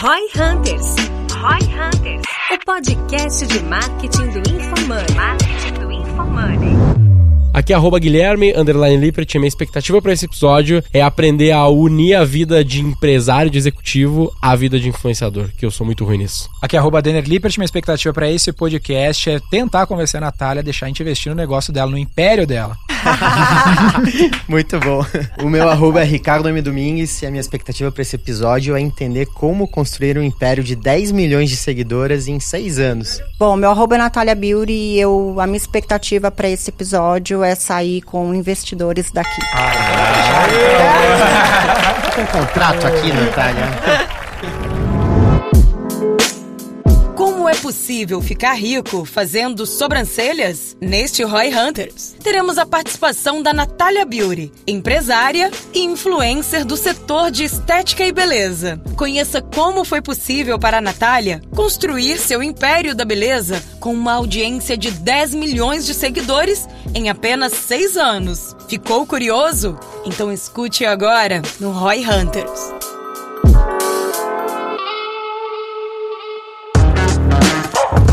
Roy Hunters. Roy Hunters. O podcast de marketing do InfoMoney. Marketing do InfoMoney. Aqui é arroba Guilherme, underline Lippert. Minha expectativa para esse episódio é aprender a unir a vida de empresário, de executivo, à vida de influenciador, que eu sou muito ruim nisso. Aqui é arroba Denner Lippert. Minha expectativa para esse podcast é tentar convencer a Natália a deixar a gente investir no negócio dela, no império dela. Muito bom. O meu arroba é Ricardo M. Domingues e a minha expectativa para esse episódio é entender como construir um império de 10 milhões de seguidoras em 6 anos. Bom, meu arroba é Natália Beauty e eu, a minha expectativa para esse episódio é sair com investidores daqui. Tá com um contrato aqui, Natália? Como é possível ficar rico fazendo sobrancelhas? Neste Roy Hunters, teremos a participação da Natália Beauty, empresária e influencer do setor de estética e beleza. Conheça como foi possível para a Natália construir seu império da beleza com uma audiência de 10 milhões de seguidores em apenas 6 anos. Ficou curioso? Então escute agora no Roy Hunters.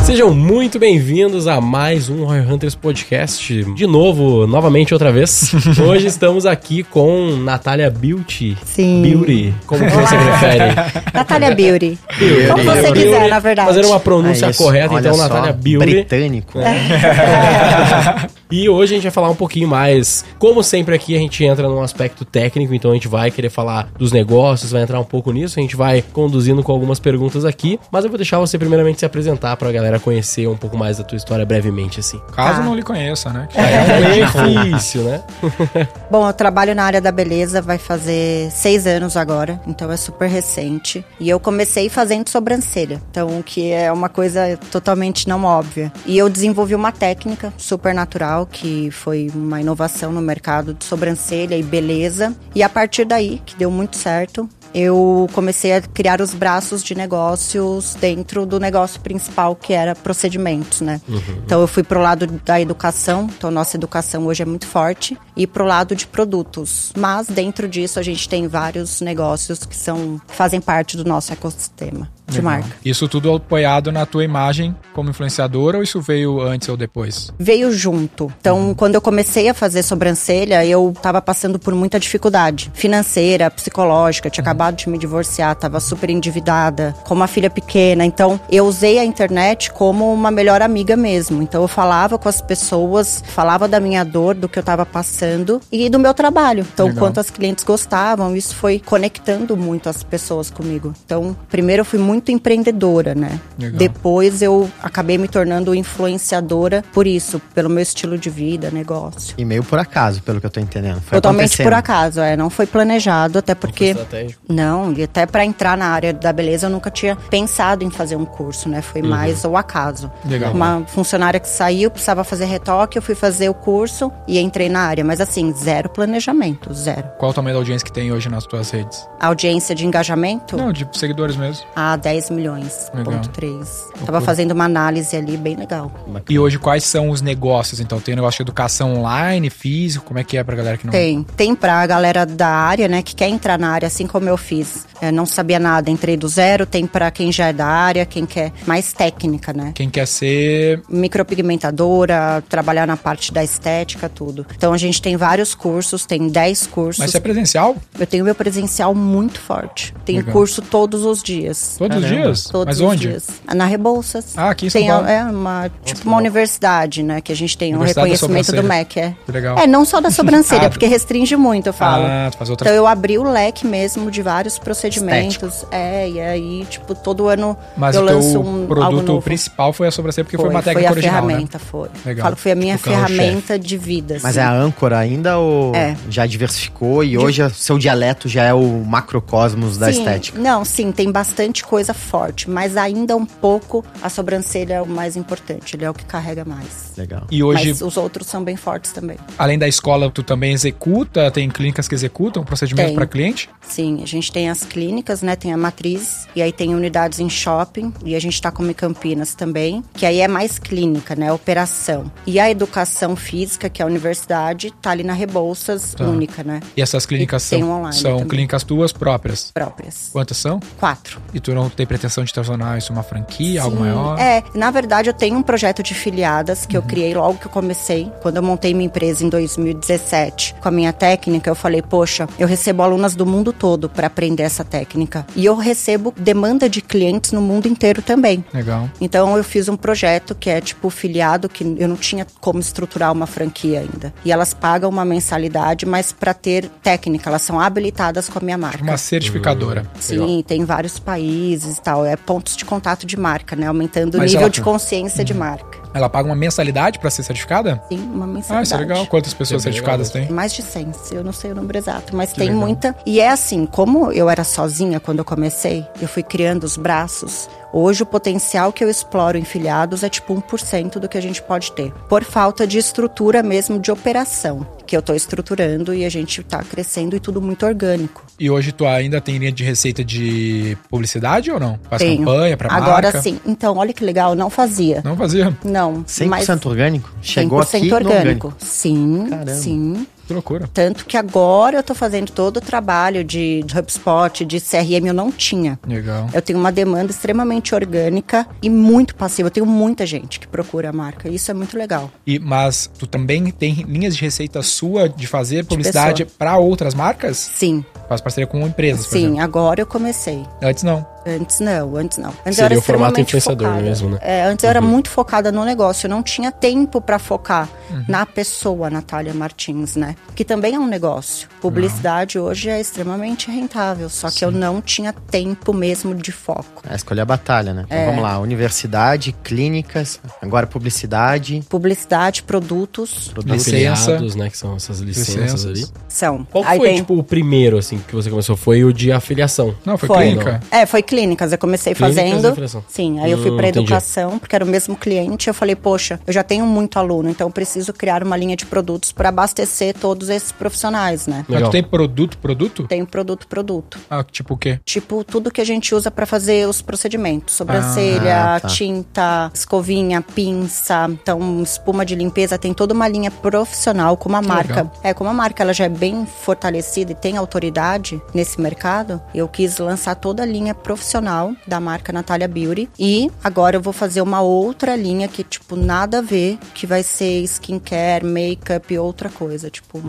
Sejam muito bem-vindos a mais um Roy Hunters Podcast. De novo, novamente outra vez. Hoje estamos aqui com Natália Beauty. Sim. Beauty. Como que você prefere? Natália Beauty. Beauty. Como você Beauty. quiser, na verdade. Fazer uma pronúncia É correta, Olha então, só, Natália Beauty. Britânico. E hoje a gente vai falar um pouquinho mais. Como sempre aqui, a gente entra num aspecto técnico, então a gente vai querer falar dos negócios, vai entrar um pouco nisso. A gente vai conduzindo com algumas perguntas aqui, mas eu vou deixar você primeiramente se apresentar pra galera conhecer um pouco mais da tua história brevemente, assim. Caso Tá. não lhe conheça, né? É difícil, né? Bom, eu trabalho na área da beleza, vai fazer seis anos agora, então é super recente. E eu comecei fazendo sobrancelha, então que é uma coisa totalmente não óbvia. E eu desenvolvi uma técnica super natural, que foi uma inovação no mercado de sobrancelha e beleza. E a partir daí, que deu muito certo, eu comecei a criar os braços de negócios dentro do negócio principal, que era procedimentos, né? Então eu fui pro lado da educação, então nossa educação hoje é muito forte, e pro lado de produtos. Mas dentro disso a gente tem vários negócios que são que fazem parte do nosso ecossistema de Legal. marca. Isso tudo apoiado na tua imagem como influenciadora ou isso veio antes ou depois? veio junto. Então, quando eu comecei a fazer sobrancelha, eu tava passando por muita dificuldade financeira, psicológica. Tinha acabado de me divorciar, tava super endividada, com uma filha pequena. Então, eu usei a internet como uma melhor amiga mesmo. Então, eu falava com as pessoas, falava da minha dor, do que eu tava passando e do meu trabalho. Então, Legal. quanto as clientes gostavam, isso foi conectando muito as pessoas comigo. Então, primeiro eu fui muito empreendedora, né? Legal. Depois eu acabei me tornando influenciadora por isso, pelo meu estilo de vida, negócio. E meio por acaso, pelo que eu tô entendendo. Foi Totalmente por acaso, é, não foi planejado, até porque Estratégico. não, e até pra entrar na área da beleza eu nunca tinha pensado em fazer um curso, né? Foi mais o acaso. Legal. Uma funcionária que saiu, precisava fazer retoque, eu fui fazer o curso e entrei na área, mas assim, zero planejamento, zero. Qual o tamanho da audiência que tem hoje nas tuas redes? Audiência de engajamento? Não, de seguidores mesmo. A 10 milhões, Legal. ponto 3. Tava fazendo uma análise ali bem legal. E hoje quais são os negócios? Então tem negócio de educação online, físico, como é que é pra galera que não... Tem. Tem pra galera da área, né, que quer entrar na área, assim como eu fiz. É, não sabia nada, entrei do zero. Tem pra quem já é da área, quem quer mais técnica, né? Quem quer ser... Micropigmentadora, trabalhar na parte da estética, tudo. Então a gente tem vários cursos, tem 10 cursos. Mas você é presencial? Eu tenho meu presencial muito forte. Tenho Legal. curso todos os dias. Todos os Caramba. dias? Todos Mas os onde? dias. Na Rebouças. Ah, aqui em São tem, Paulo. É uma, tipo uma universidade, né? Que a gente tem um reconhecimento do. MEC, é. Que legal. É, não só da sobrancelha, Ah, porque restringe muito, eu falo. Ah, tu faz outras Então eu abri o leque mesmo de vários procedimentos. É, e aí, tipo, todo ano Mas eu o lanço um algo produto novo. principal foi a sobrancelha, porque foi, uma foi técnica a original, ferramenta, né? foi. Legal. Falo que foi a minha O carro-chefe. ferramenta de vida. Mas assim. é a âncora ainda ou É. já diversificou e hoje o seu dialeto já é o macrocosmos da Sim, estética? Não, sim, tem bastante coisa forte, mas ainda um pouco a sobrancelha é o mais importante, ele é o que carrega mais. Legal. E hoje, Mas os outros são bem fortes também. além da escola, tu também executa? Tem clínicas que executam procedimentos para cliente? Sim, a gente tem as clínicas, né? Tem a matriz, e aí tem unidades em shopping, e a gente tá como em Campinas também, que aí é mais clínica, né? Operação. E a educação física, que é a universidade, tá ali na Rebouças, Tá. única, né? E essas clínicas E tem são, online são também. clínicas tuas próprias? Próprias. Quantas são? Quatro. E tu não tem pretensão de transformar isso uma franquia, algo maior? É, na verdade eu tenho um projeto de filiadas que eu criei logo que eu comecei. Quando eu montei minha empresa em 2017, com a minha técnica, eu falei, poxa, eu recebo alunas do mundo todo para aprender essa técnica. E eu recebo demanda de clientes no mundo inteiro também. Legal. Então eu fiz um projeto que é tipo filiado, que eu não tinha como estruturar uma franquia ainda. E elas pagam uma mensalidade, mas para ter técnica, elas são habilitadas com a minha marca. Uma certificadora. Sim, tem vários países e tal. É pontos de contato de marca, né? Aumentando o Mas nível ela- de consciência de marca. Ela paga uma mensalidade pra ser certificada? Sim, uma Ah, mensalidade. isso é legal. Quantas pessoas é certificadas legal tem? Mais de 100, eu não sei o número exato, mas Que tem legal. muita. E é assim, como eu era sozinha quando eu comecei, eu fui criando os braços. Hoje o potencial que eu exploro em filiados é tipo 1% do que a gente pode ter. Por falta de estrutura mesmo de operação, que eu tô estruturando e a gente tá crescendo e tudo muito orgânico. E hoje tu ainda tem linha de receita de publicidade ou não? Faz Tenho. campanha pra Agora marca? sim. Então, olha que legal, não fazia. Não fazia. Não, 100% mas orgânico? Chegou 100% aqui orgânico. orgânico. Sim, Caramba. sim. Que loucura. Tanto que agora eu tô fazendo todo o trabalho de, de HubSpot, de CRM, eu não tinha. Legal. Eu tenho uma demanda extremamente orgânica e muito passiva. Eu tenho muita gente que procura a marca. Isso é muito legal. E, mas tu também tem linhas de receita sua de fazer publicidade pra outras marcas? Sim, Faz parceria com empresas, por sim. Agora eu comecei. Antes não. Antes não, antes não. Antes Seria o formato influenciador focada. mesmo, né? É, antes eu era muito focada no negócio. Eu não tinha tempo pra focar Uhum. na pessoa, Natália Martins, né? Que também é um negócio. Publicidade hoje é extremamente rentável. Só que eu não tinha tempo mesmo de foco. É, escolher a batalha, né? É. Então vamos lá, universidade, clínicas, agora publicidade, Publicidade, produtos produtos. Licença. Né? Que são essas licenças, Licenças. ali. são. Qual Aí foi, tem- tipo, o primeiro, assim, que você começou? Foi o de afiliação. Não, foi, Foi. clínica. É, foi clínicas. Eu comecei Clínicas fazendo. Sim, aí eu fui Hum, pra entendi. educação, porque era o mesmo cliente. Eu falei, poxa, eu já tenho muito aluno, então eu preciso criar uma linha de produtos para abastecer todos esses profissionais, né? Mas Legal. tu tem produto, produto? Tem produto, produto. Ah, tipo o quê? Tipo, tudo que a gente usa pra fazer os procedimentos. Sobrancelha, Ah, tá. tinta, escovinha, pinça. Então, espuma de limpeza. Tem toda uma linha profissional com uma Que marca. legal. É, como a marca ela já é bem fortalecida e tem autoridade nesse mercado, eu quis lançar toda a linha profissional da marca Natália Beauty. E agora eu vou fazer uma outra linha que, tipo, nada a ver, que vai ser skincare, make-up e outra coisa. Tipo,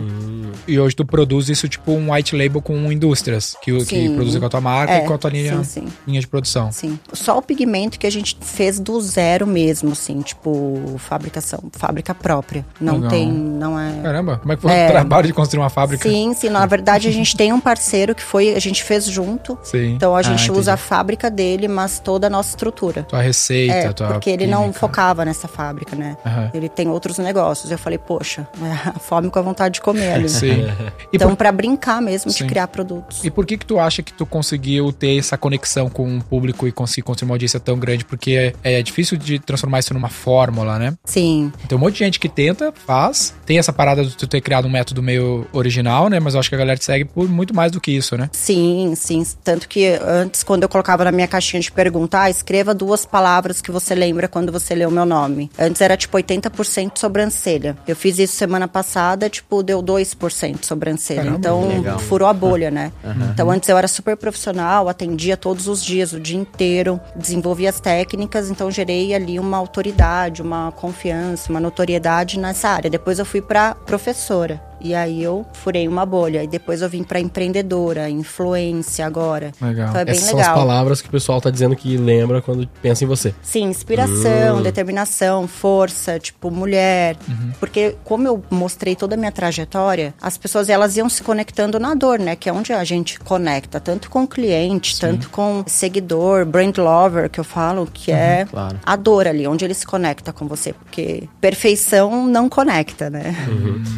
E hoje tu produz isso tipo um white label com indústrias que, que produzem com a tua marca É, e com a tua linha, sim, sim. linha de produção. Sim. Só o pigmento que a gente fez do zero mesmo, assim, tipo, fabricação, fábrica própria. Não Legal. tem, não é. Caramba, como é que foi É. o trabalho de construir uma fábrica? Sim, sim. Na verdade, a gente tem um parceiro que foi, a gente fez junto. Sim. Então a Ah, gente entendi. usa a fábrica dele, mas toda a nossa estrutura. Tua receita, É, tua porque ele não focava nessa fábrica, né? Aham. Ele tem outros negócios. Eu falei, poxa, é a fome com a vontade de comer ali. Sim. E, Então, por, pra brincar mesmo Sim. de criar produtos. e por que que tu acha que tu conseguiu ter essa conexão com o público e conseguir construir uma audiência tão grande? Porque é, é difícil de transformar isso numa fórmula, né? Sim, Tem um monte de gente que tenta, faz. Tem essa parada de tu ter criado um método meio original, né? Mas eu acho que a galera te segue por muito mais do que isso, né? Sim, sim. Tanto que antes, quando eu colocava na minha caixinha de perguntar, ah, escreva duas palavras que você lembra quando você lê o meu nome. Antes era tipo 80% sobrancelha. Eu fiz isso semana passada, tipo, deu 2% sobrancelha. Caramba, então, legal. furou a bolha, né? Então, antes eu era super profissional, atendia todos os dias, o dia inteiro, desenvolvia as técnicas, então gerei ali uma autoridade, uma confiança, uma notoriedade nessa área. Depois eu fui pra professora. E aí eu furei uma bolha. E depois eu vim pra empreendedora, influência agora. Legal. Então é bem Essas são as legal. palavras que o pessoal tá dizendo que lembra quando pensa em você. Sim, inspiração, determinação, força, tipo, mulher. Porque como eu mostrei toda a minha trajetória, as pessoas elas iam se conectando na dor, né? Que é onde a gente conecta, tanto com o cliente, tanto com seguidor, brand lover, que eu falo, que é claro. a dor ali, onde ele se conecta com você. Porque perfeição não conecta, né?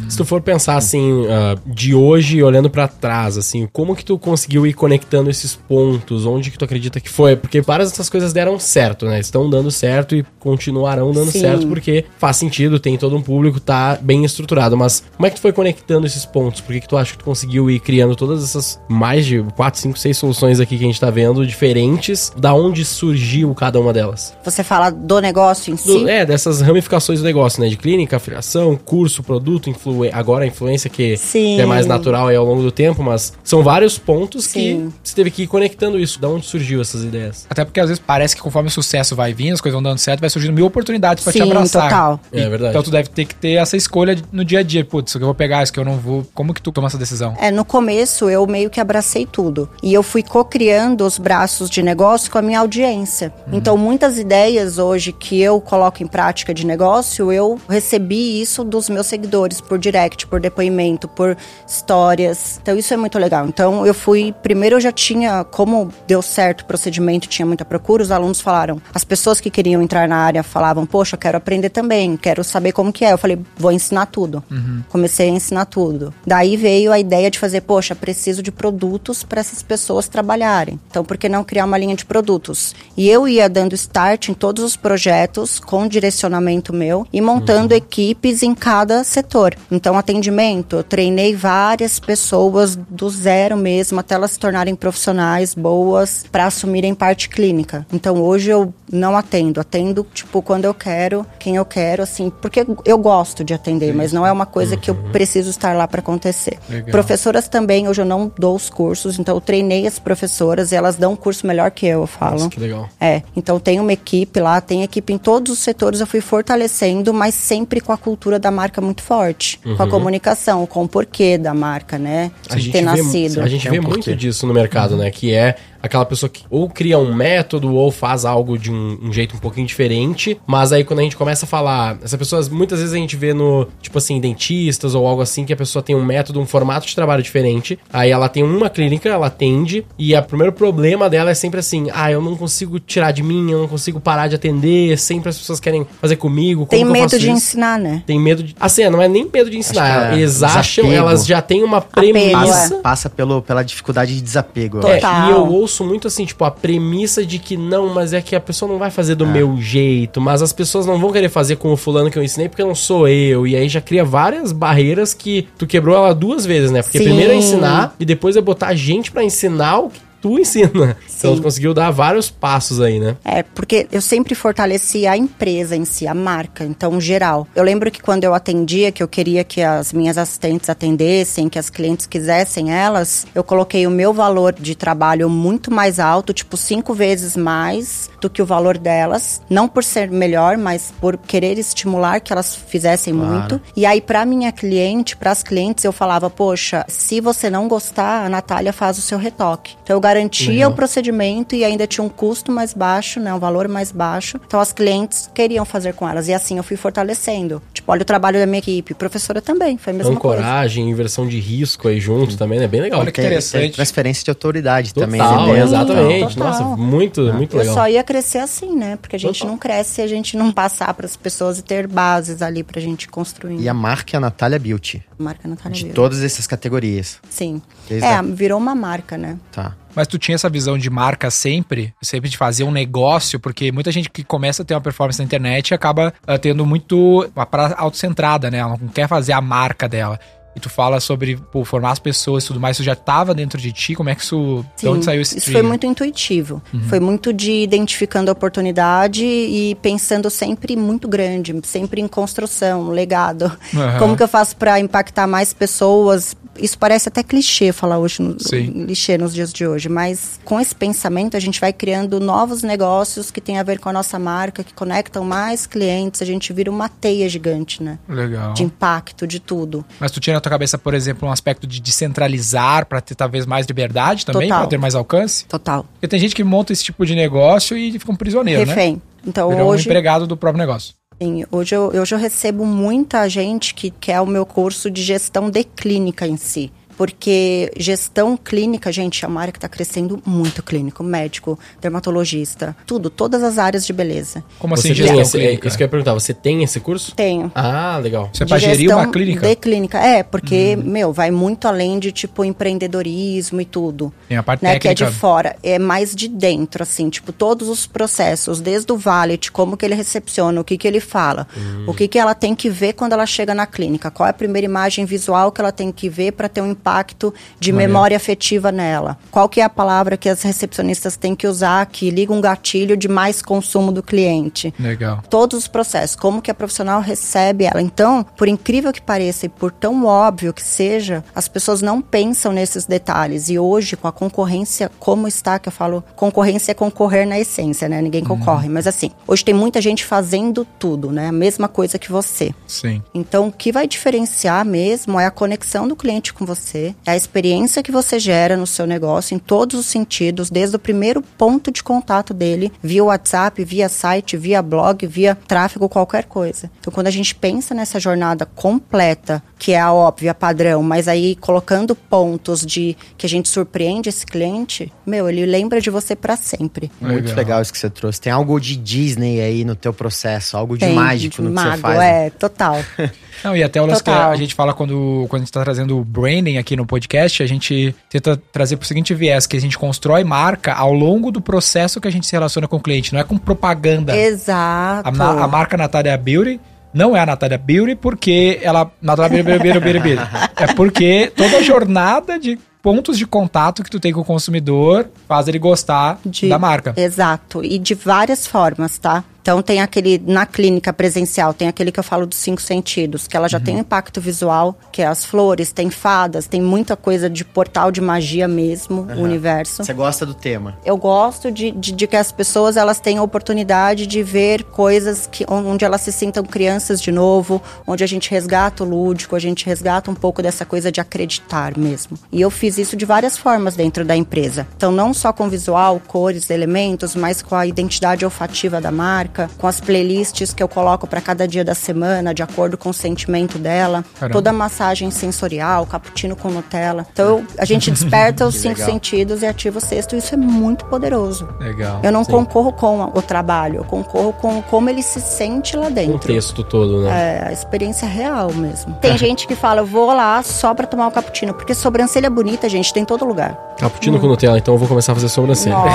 Se tu for pensar assim, ah, de hoje, olhando pra trás, assim, como que tu conseguiu ir conectando esses pontos? Onde que tu acredita que foi? Porque várias dessas coisas deram certo, né? Estão dando certo e continuarão dando Sim. certo porque faz sentido, tem todo um público, tá bem estruturado. Mas como é que tu foi conectando esses pontos? Por que, que tu acha que tu conseguiu ir criando todas essas mais de 4, 5, 6 soluções aqui que a gente tá vendo, diferentes? Da onde surgiu cada uma delas? Você fala do negócio em Do- si. é, dessas ramificações do negócio, né? De clínica, afiliação, curso, produto, influen agora influência influência que, é mais natural aí ao longo do tempo, mas são vários pontos Sim. que você teve que ir conectando isso. Da onde surgiu essas ideias? Até porque às vezes parece que conforme o sucesso vai vindo, as coisas vão dando certo, vai surgindo mil oportunidades pra te abraçar. total. É verdade. Então tu deve ter que ter essa escolha no dia a dia. Putz, isso que eu vou pegar, isso que eu não vou. Como que tu toma essa decisão? É, no começo eu meio que abracei tudo. E eu fui co-criando os braços de negócio com a minha audiência. Então, muitas ideias hoje que eu coloco em prática de negócio, eu recebi isso dos meus seguidores, por direct, por depoimento, por histórias. Então, isso é muito legal. Então, eu fui. Primeiro, eu já tinha, como deu certo o procedimento, tinha muita procura, os alunos falaram. As pessoas que queriam entrar na área falavam, poxa, eu quero aprender também, quero saber como que é. Eu falei, vou ensinar tudo. Comecei a ensinar tudo. Daí veio a ideia de fazer, poxa, preciso de produtos para essas pessoas trabalharem. Então, por que não criar uma linha de produtos? E eu ia dando start em todos os projetos com direcionamento meu e montando equipes em cada setor. Então, atendimento, eu treinei várias pessoas do zero mesmo até elas se tornarem profissionais boas para assumirem parte clínica. Então, hoje eu não atendo, atendo tipo quando eu quero, quem eu quero, assim, porque eu gosto de atender, mas não é uma coisa que eu preciso estar lá para acontecer. Legal. Professoras também, hoje eu não dou os cursos, então eu treinei as professoras e elas dão um curso melhor que eu, eu falo. Nossa, que legal. É, então tem uma equipe lá, tem equipe em todos os setores, eu fui fortalecendo, mas sempre com a cultura da marca muito forte. Com a comunicação, com o porquê da marca, né? A de gente ter vê, nascido. a gente Tem vê um muito porquê. disso no mercado, né? Que é aquela pessoa que ou cria um método ou faz algo de um, um jeito um pouquinho diferente, mas aí quando a gente começa a falar, essa pessoa, muitas vezes a gente vê no, tipo assim, dentistas ou algo assim, que a pessoa tem um método, um formato de trabalho diferente, aí ela tem uma clínica, ela atende, e o primeiro problema dela é sempre assim, ah, eu não consigo tirar de mim, eu não consigo parar de atender, sempre as pessoas querem fazer comigo, como Tem que eu medo faço de isso? ensinar, né? Tem medo de. Assim, não é nem medo de ensinar. É eles acham, desapego. elas já têm uma Apego, premissa. é. Passa pelo, pela dificuldade de desapego. eu É. Total. e eu ouço muito assim, tipo, a premissa de que não, mas é que a pessoa não vai fazer do meu jeito, mas as pessoas não vão querer fazer com o fulano que eu ensinei porque não sou eu. E aí já cria várias barreiras que tu quebrou ela duas vezes, né? Porque Sim. primeiro é ensinar e depois é botar gente pra ensinar o que tu ensina. Então Sim. tu conseguiu dar vários passos aí, né? É, porque eu sempre fortaleci a empresa em si, a marca, então geral. Eu lembro que quando eu atendia, que eu queria que as minhas assistentes atendessem, que as clientes quisessem elas, eu coloquei o meu valor de trabalho muito mais alto, tipo cinco vezes mais do que o valor delas. Não por ser melhor, mas por querer estimular que elas fizessem Claro. muito. E aí, pra minha cliente, pras clientes, eu falava, poxa, se você não gostar, a Natália faz o seu retoque. Então eu garantia Legal. o procedimento e ainda tinha um custo mais baixo, né, um valor mais baixo. Então as clientes queriam fazer com elas e assim eu fui fortalecendo. Tipo, olha o trabalho da minha equipe, professora também, foi a mesma coisa. Ancoragem, inversão de risco aí junto também, né? Bem legal. Olha que interessante. transferência de autoridade Total, também. né, dentro. exatamente. Total. Nossa, muito, muito Eu legal. só ia crescer assim, né? Porque a gente Total. não cresce se a gente não passar para as pessoas e ter bases ali pra gente construir. E a marca é a Natália Beauty. marca Natália De Vieira. todas essas categorias. Sim. Desde é, a- virou uma marca, né? Tá. Mas tu tinha essa visão de marca sempre, sempre de fazer um negócio, porque muita gente que começa a ter uma performance na internet acaba ah, tendo muito uma parada autocentrada, né? Ela não quer fazer a marca dela. E tu fala sobre pô, formar as pessoas e tudo mais, isso já tava dentro de ti? Como é que isso. de onde saiu esse isso foi muito intuitivo. Foi muito de identificando a oportunidade e pensando sempre muito grande, sempre em construção, legado. Aham. Como que eu faço para impactar mais pessoas? Isso parece até clichê falar hoje, no, Sim. clichê nos dias de hoje, mas com esse pensamento a gente vai criando novos negócios que têm a ver com a nossa marca, que conectam mais clientes, a gente vira uma teia gigante, né? Legal. De impacto, de tudo. Mas tu tinha na tua cabeça, por exemplo, um aspecto de descentralizar pra ter talvez mais liberdade também, pra ter mais alcance? Total. Porque tem gente que monta esse tipo de negócio e fica um prisioneiro, né? Refém. Então Virou um hoje. empregado do próprio negócio. Sim, hoje eu, hoje eu recebo muita gente que quer o meu curso de gestão de clínica em si. Porque gestão clínica, gente, é uma área que está crescendo muito clínico, médico, dermatologista, tudo, todas as áreas de beleza. Como Você assim, gestão esse, é, clínica? isso que eu ia perguntar, você tem esse curso? Tenho. Ah, legal. Isso é pra gerir gestão uma clínica? De clínica, é, porque, meu, vai muito além de, tipo, empreendedorismo e tudo. Tem a parte né, que é de técnica. fora, é mais de dentro, assim, tipo, todos os processos, desde o valet, como que ele recepciona, o que que ele fala, o que que ela tem que ver quando ela chega na clínica, qual é a primeira imagem visual que ela tem que ver para ter um impacto impacto de memória afetiva nela? Qual que é a palavra que as recepcionistas têm que usar que liga um gatilho de mais consumo do cliente? Legal. Todos os processos, como que a profissional recebe ela. Então, por incrível que pareça e por tão óbvio que seja, as pessoas não pensam nesses detalhes. E hoje, com a concorrência como está, que eu falo, concorrência é concorrer na essência, né? Ninguém concorre. Mas assim, hoje tem muita gente fazendo tudo, né? A mesma coisa que você. Sim. Então, o que vai diferenciar mesmo é a conexão do cliente com você, é a experiência que você gera no seu negócio em todos os sentidos, desde o primeiro ponto de contato dele, via WhatsApp, via site, via blog, via tráfego, qualquer coisa. Então, quando a gente pensa nessa jornada completa, que é a óbvia, padrão, mas aí colocando pontos de que a gente surpreende esse cliente, meu, ele lembra de você para sempre. Muito Legal. legal isso que você trouxe. Tem algo de Disney aí no teu processo, algo de Tem, mágico de no que mago, você faz. né? É, total. Não, e até o lance que a gente fala quando, quando a gente tá trazendo o branding aqui no podcast, a gente tenta trazer pro seguinte viés, que a gente constrói marca ao longo do processo que a gente se relaciona com o cliente, não é com propaganda. Exato. A, a marca Natália Beauty não é a Natália Beauty porque ela. Natália Beauty, Beauty, Beauty, Beauty. É porque toda a jornada de pontos de contato que tu tem com o consumidor faz ele gostar De- da marca. Exato, e de várias formas, tá? Então tem aquele na clínica presencial, tem aquele que eu falo dos cinco sentidos, que ela já tem um impacto visual, que é as flores, tem fadas, tem muita coisa de portal de magia mesmo, o universo. Você gosta do tema. Eu gosto de, de, de que as pessoas elas tenham a oportunidade de ver coisas que, onde elas se sintam crianças de novo, onde a gente resgata o lúdico, a gente resgata um pouco dessa coisa de acreditar mesmo. E eu fiz isso de várias formas dentro da empresa. Então, não só com visual, cores, elementos, mas com a identidade olfativa da marca, com as playlists que eu coloco para cada dia da semana, de acordo com o sentimento dela, Caramba. toda a massagem sensorial, cappuccino com Nutella. Então, a gente desperta os cinco legal. sentidos e ativa o sexto, e isso é muito poderoso. Legal. Eu não Sim. concorro com o trabalho, eu concorro com como ele se sente lá O dentro. texto todo, né? É, a experiência real mesmo. Tem gente que fala, eu vou lá só pra tomar o cappuccino, porque sobrancelha bonita, gente, tem em todo lugar. Cappuccino com Nutella, então eu vou começar a fazer sobrancelha. Nossa,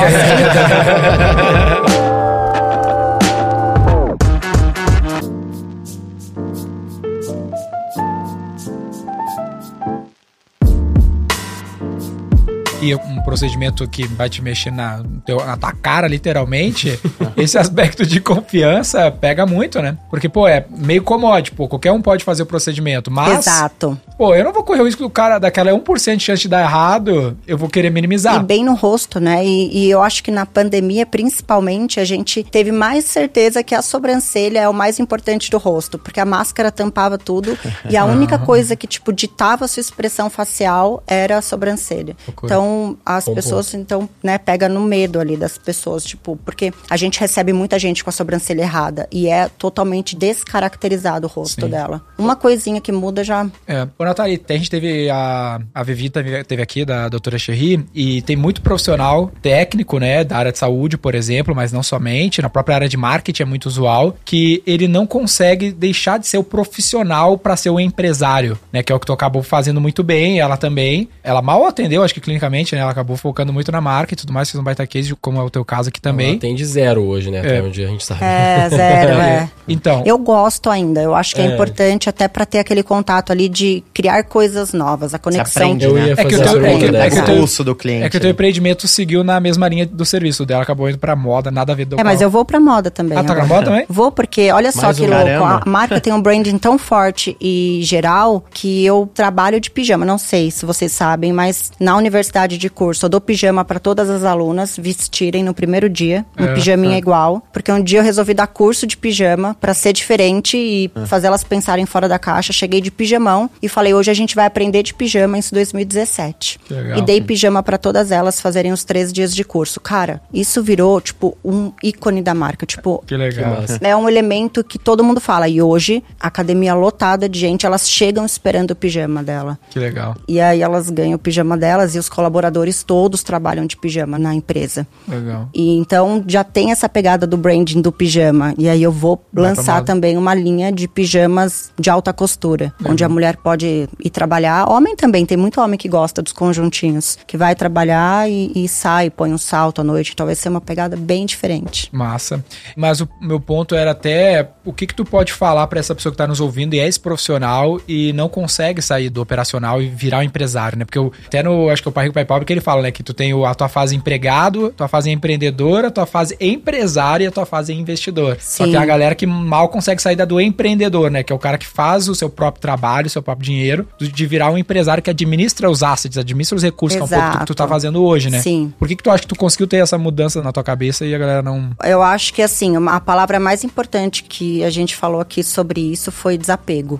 E um procedimento que vai te mexer na, na tua cara, literalmente, esse aspecto de confiança pega muito, né? Porque, pô, é meio comode, pô, qualquer um pode fazer o procedimento, mas, Exato. pô, eu não vou correr o risco do cara, daquela 1% de chance de dar errado, eu vou querer minimizar. E bem no rosto, né? E, e eu acho que na pandemia, principalmente, a gente teve mais certeza que a sobrancelha é o mais importante do rosto, porque a máscara tampava tudo e a única coisa que, tipo, ditava a sua expressão facial era a sobrancelha. Então, as Bom pessoas, então, né, pega no medo ali das pessoas, tipo, porque a gente recebe muita gente com a sobrancelha errada e é totalmente descaracterizado o rosto Sim. dela. Uma coisinha que muda já É. Ô, Nathalie, a gente teve a, a Vivi teve, teve aqui, da doutora Cherry, e tem muito profissional técnico, né, da área de saúde, por exemplo, mas não somente, na própria área de marketing é muito usual, que ele não consegue deixar de ser o profissional para ser o empresário, né, que é o que tu acabou fazendo muito bem, ela também. Ela mal atendeu, acho que clinicamente, né, ela acabou focando muito na marca e tudo mais, fez um baita case, como é o teu caso aqui também. Ela tem de zero hoje, né? Até É. onde a gente sabe. é zero, é. Então, Eu gosto ainda, eu acho que é, É. importante até pra ter aquele contato ali de criar coisas novas, a conexão. aprende, né? ia É que fazer o essa teu- é que- é o teu- pulso do cliente. é que o teu empreendimento seguiu na mesma linha do serviço dela, acabou indo pra moda, nada a ver do É, mas eu vou pra moda também. Ah, tá agora. na moda também? Vou porque, olha só Mais que um. louco, Caramba. a marca tem um branding tão forte e geral que eu trabalho de pijama. Não sei se vocês sabem, mas na universidade de curso eu dou pijama pra todas as alunas vestirem no primeiro dia, um É, pijaminha é. igual, porque um dia eu resolvi dar curso de pijama pra ser diferente e fazer elas pensarem fora da caixa. Cheguei de pijamão e falei, hoje a gente vai aprender de pijama em 2017. Que legal. E dei pijama pra todas elas fazerem os três dias de curso. Cara, isso virou, tipo, um ícone da marca. Tipo, Que legal. É um elemento que todo mundo fala. E hoje, a academia lotada de gente, elas chegam esperando o pijama dela. Que legal. E aí elas ganham o pijama delas e os colaboradores todos trabalham de pijama na empresa. Legal. E então já tem essa pegada do branding do pijama. E aí eu vou Vai lançar também uma linha de pijamas de alta costura, onde a mulher pode ir trabalhar. Homem também, tem muito homem que gosta dos conjuntinhos, que vai trabalhar e, e sai, põe um salto à noite. Então vai ser uma pegada bem diferente. Massa. Mas o meu ponto era até o que que tu pode falar para essa pessoa que tá nos ouvindo e é esse profissional e não consegue sair do operacional e virar um empresário, né? Porque eu, até no, acho que o Pai Rico Pai Que ele fala, né, que tu tem a tua fase empregado, tua fase empreendedora, tua fase empresária e a tua fase investidor. Só que Sim. tem a galera que mal consegue sair da do empreendedor, né? Que é o cara que faz o seu próprio trabalho, o seu próprio dinheiro, de virar um empresário que administra os assets, administra os recursos, que é um pouco do que tu tá Exato. fazendo hoje, né? Sim. Por que que tu acha que tu conseguiu ter essa mudança na tua cabeça e a galera não... Eu acho que assim, a palavra mais importante que a gente falou aqui sobre isso foi desapego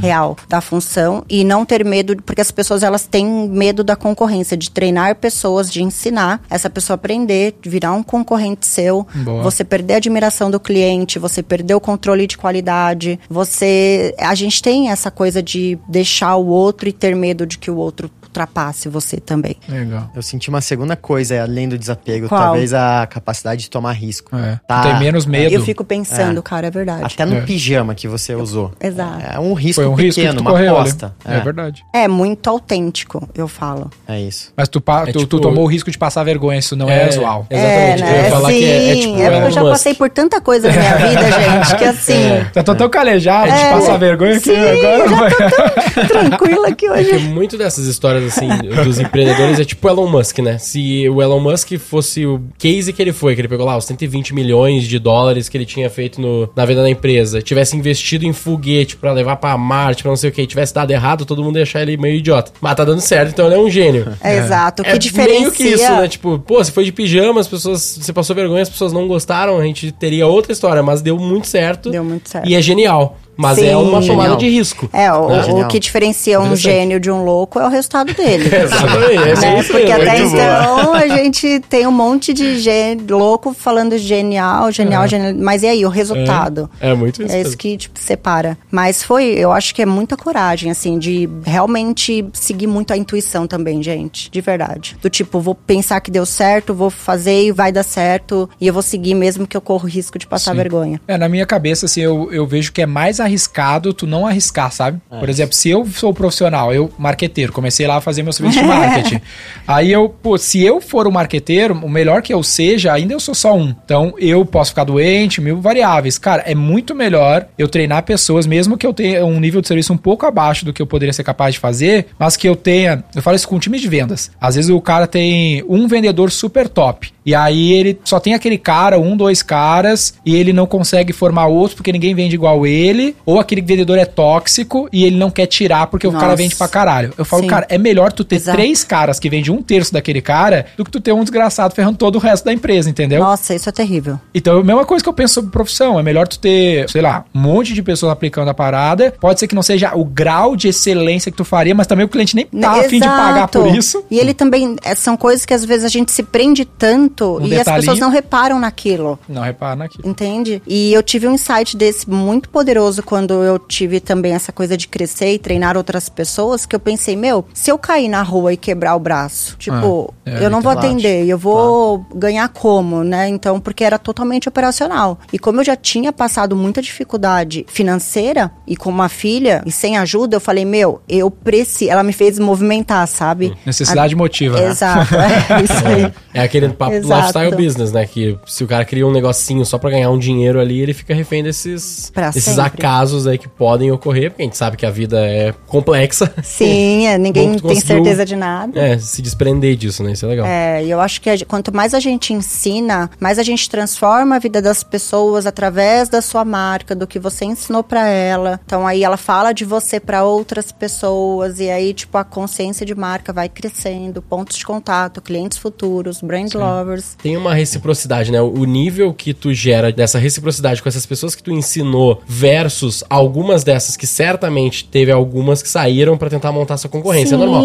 real da função e não ter medo, porque as pessoas elas têm medo da concorrência, de treinar pessoas, de ensinar essa pessoa a aprender, de virar um concorrente seu, Boa. você perder a admiração do cliente, você perder o controle de qualidade, você, a gente tem essa coisa de deixar o outro e ter medo de que o outro ultrapasse você também. Legal. Eu senti uma segunda coisa, além do desapego, Qual? talvez a capacidade de tomar risco. É. Tá. Tu tem menos medo. Eu fico pensando, cara, é verdade. Até no É. pijama que você usou. Exato. É um risco Foi um risco pequeno, que tu uma correu, aposta. né? É. verdade. É muito autêntico, eu falo. É isso. Mas tu, pa- É tu, tipo- tu tomou o risco de passar vergonha, isso não é, É, usual. Exatamente. É, Eu ia né? falar Sim, que é- é tipo porque eu já Musk. passei por tanta coisa na minha vida, gente, que assim, Já tô tão calejado de É. passar vergonha que Sim, agora já vai. tranquila que É que hoje. muito dessas histórias, assim, dos empreendedores é tipo o Elon Musk, né? Se o Elon Musk fosse o case que ele foi, que ele pegou lá os 120 milhões de dólares que ele tinha feito no- na venda da empresa, tivesse investido em foguete pra levar pra Marte, pra não sei o que, tivesse dado errado, todo mundo ia achar ele meio idiota. Mas tá dando certo, então ele é um gênio. É, exato, o que é diferencia. meio que isso, né? Tipo, pô, se foi de pijama, as pessoas, você passou vergonha, as pessoas não gostaram, a gente teria outra história, mas deu muito certo. Deu muito certo. E é genial. Mas Sim. é uma tomada Genial. de risco. É, o, É, o que diferencia um gênio de um louco é o resultado dele. Exatamente, é né? Porque até muito então a gente tem um monte de gê- louco falando genial, genial, genial. Mas e aí, o resultado? É muito isso. É isso que, tipo, separa. Mas foi, eu acho que é muita coragem, assim, de realmente seguir muito a intuição também, gente. De verdade. Do tipo, vou pensar que deu certo, vou fazer e vai dar certo. E eu vou seguir mesmo que eu corro risco de passar Sim. vergonha. É, na minha cabeça, assim, eu, eu vejo que é mais arriscado tu não arriscar, sabe? Por exemplo, se eu sou profissional, eu marqueteiro, comecei lá a fazer meu serviço de marketing. Aí eu, pô, se eu for o marqueteiro, o melhor que eu seja, ainda eu sou só um. Então eu posso ficar doente, mil variáveis. Cara, é muito melhor eu treinar pessoas, mesmo que eu tenha um nível de serviço um pouco abaixo do que eu poderia ser capaz de fazer, mas que eu tenha. Eu falo isso com times de vendas. Às vezes o cara tem um vendedor super top. E aí ele só tem aquele cara, um, dois caras, e ele não consegue formar outros porque ninguém vende igual ele, ou aquele vendedor é tóxico e ele não quer tirar porque o Nossa. cara vende pra caralho. Eu falo, Sim. cara, é melhor tu ter Exato. três caras que vendem um terço daquele cara do que tu ter um desgraçado ferrando todo o resto da empresa, entendeu? Nossa, isso é terrível. Então, a mesma coisa que eu penso sobre profissão. É melhor tu ter, sei lá, um monte de pessoas aplicando a parada. Pode ser que não seja o grau de excelência que tu faria, mas também o cliente nem tá afim de pagar por isso. E ele também, é, são coisas que às vezes a gente se prende tanto Um e as pessoas não reparam naquilo. Não repara naquilo. Entende? E eu tive um insight desse muito poderoso quando eu tive também essa coisa de crescer e treinar outras pessoas, que eu pensei, meu, se eu cair na rua e quebrar o braço, tipo, Ah, é, eu não vou atender, eu vou ganhar como, né? Então, porque era totalmente operacional. E como eu já tinha passado muita dificuldade financeira e com uma filha e sem ajuda, eu falei, meu, eu preciso. Ela me fez movimentar, sabe? Necessidade motiva, né? Exato, é isso aí. É aquele papo lifestyle business, né? Que se o cara cria um negocinho só pra ganhar um dinheiro ali, ele fica refém desses, Pra desses sempre. acasos aí que podem ocorrer, porque a gente sabe que a vida é complexa. Sim, é, ninguém tem certeza de nada. É, se desprender disso, né? Isso é legal. É, e eu acho que a quanto mais a gente ensina, mais a gente transforma a vida das pessoas através da sua marca, do que você ensinou pra ela. Então aí ela fala de você pra outras pessoas e aí tipo a consciência de marca vai crescendo, pontos de contato, clientes futuros, brand lovers. Tem uma reciprocidade, né? O nível que tu gera dessa reciprocidade com essas pessoas que tu ensinou versus algumas dessas que certamente teve algumas que saíram pra tentar montar sua concorrência, é Sim. normal.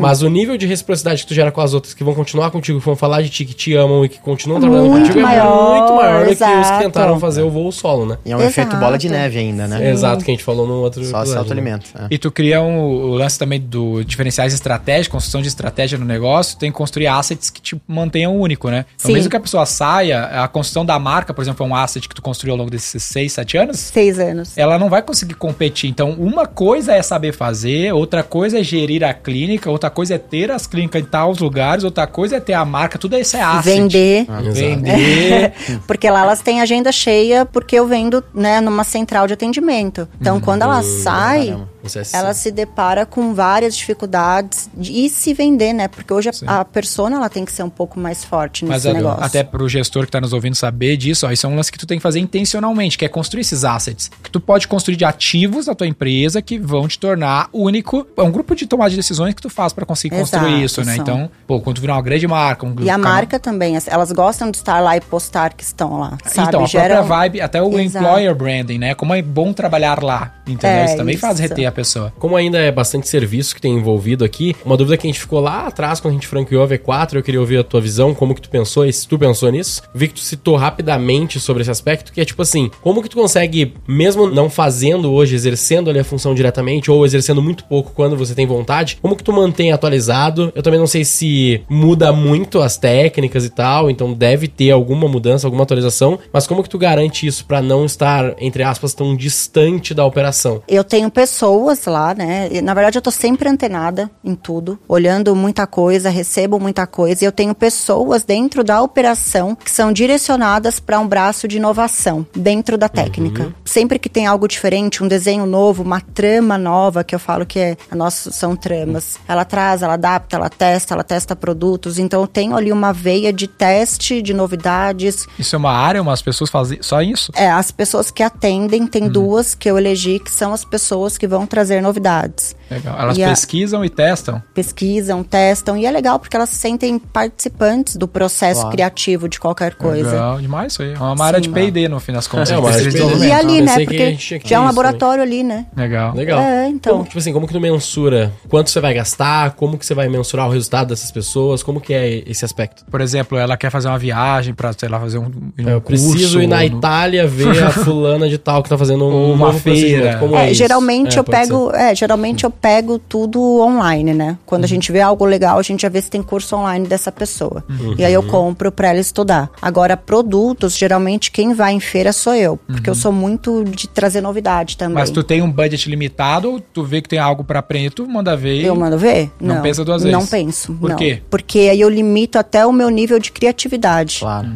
Mas o nível de reciprocidade que tu gera com as outras que vão continuar contigo, que vão falar de ti, que te amam e que continuam trabalhando Muito contigo maior, é muito maior do que os que exato. tentaram fazer o voo solo, né? E é um Exato. efeito bola de neve ainda, né? Exato, que a gente falou no outro Só se episódio, né? autoalimenta. é. E tu cria um, o lance também do diferenciais estratégicos, construção de estratégia no negócio, tem que construir assets que te mantenham único, né? Então, Sim. mesmo que a pessoa saia, a construção da marca, por exemplo, é um asset que tu construiu ao longo desses 6, 7 anos, Seis anos. Ela não vai conseguir competir. Então, uma coisa é saber fazer, outra coisa é gerir a clínica, outra coisa é ter as clínicas em tais lugares, outra coisa é ter a marca, tudo isso é asset. Vender. Vender. porque lá elas têm agenda cheia, porque eu vendo, né, numa central de atendimento. Então, quando ela sai, caramba. Isso ela se depara com várias dificuldades de e se vender, né? Porque hoje a, a persona ela tem que ser um pouco mais forte Mas nesse a- negócio. até pro gestor que tá nos ouvindo saber disso, ó, isso é um lance que tu tem que fazer intencionalmente, que é construir esses assets. Que tu pode construir de ativos da tua empresa que vão te tornar único. É um grupo de tomada de decisões que tu faz pra conseguir construir Exato, isso, né? são. Então, pô, quando tu virar uma grande marca, um E a canal- marca também, as- elas gostam de estar lá e postar que estão lá, sabe? Então, a Gera própria vibe, até o Exato. employer branding, né? Como é bom trabalhar lá, entendeu? É, isso também faz isso. reter a pessoa. Como ainda é bastante serviço que tem envolvido aqui, uma dúvida que a gente ficou lá atrás quando a gente franqueou a V4, eu queria ouvir a tua visão, como que tu pensou e se tu pensou nisso. Vi que tu citou rapidamente sobre esse aspecto, que é tipo assim, como que tu consegue, mesmo não fazendo hoje, exercendo ali a função diretamente, ou exercendo muito pouco quando você tem vontade, como que tu mantém atualizado? Eu também não sei se muda muito as técnicas e tal, então deve ter alguma mudança, alguma atualização, mas como que tu garante isso pra não estar, entre aspas, tão distante da operação? Eu tenho pessoas lá, né? E, Na verdade, eu tô sempre antenada em tudo, olhando muita coisa, recebo muita coisa. E eu tenho pessoas dentro da operação que são direcionadas para um braço de inovação dentro da técnica. Sempre que tem algo diferente, um desenho novo, uma trama nova, que eu falo que é, a nossa, são tramas. Ela traz, ela adapta, ela testa, ela testa produtos. Então, eu tenho ali uma veia de teste, de novidades, Isso é uma área, umas pessoas fazem só isso? é, as pessoas que atendem, tem duas que eu elegi que são as pessoas que vão trazer novidades. Legal. Elas E a- pesquisam e testam. Pesquisam, testam, e é legal porque elas se sentem participantes do processo Claro. criativo de qualquer coisa. Legal demais isso aí. É uma área de Sim. P&D no fim das contas. É, uma área de P&D. E ali, né? A Porque gente tinha que já é um laboratório ali, né? Legal. Legal. É, então. Como, tipo assim, como que tu mensura quanto você vai gastar, como que você vai mensurar o resultado dessas pessoas, como que é esse aspecto? Por exemplo, ela quer fazer uma viagem pra, sei lá, fazer um, um eu preciso ir na no- Itália ver a fulana de tal que tá fazendo um uma feira. é, É, geralmente É, eu pode pego, é, geralmente eu pego tudo online, né? Quando a Uhum. gente vê algo legal, a gente já vê se tem curso online dessa pessoa. Uhum. E aí eu compro pra ela estudar. Agora produtos, geralmente quem vai em feira sou eu, porque eu sou muito de trazer novidade também. Mas tu tem um budget limitado ou tu vê que tem algo pra aprender, tu manda ver. Eu mando ver? Não pensa duas vezes? Não penso. Por não. quê? Porque aí eu limito até o meu nível de criatividade. Claro.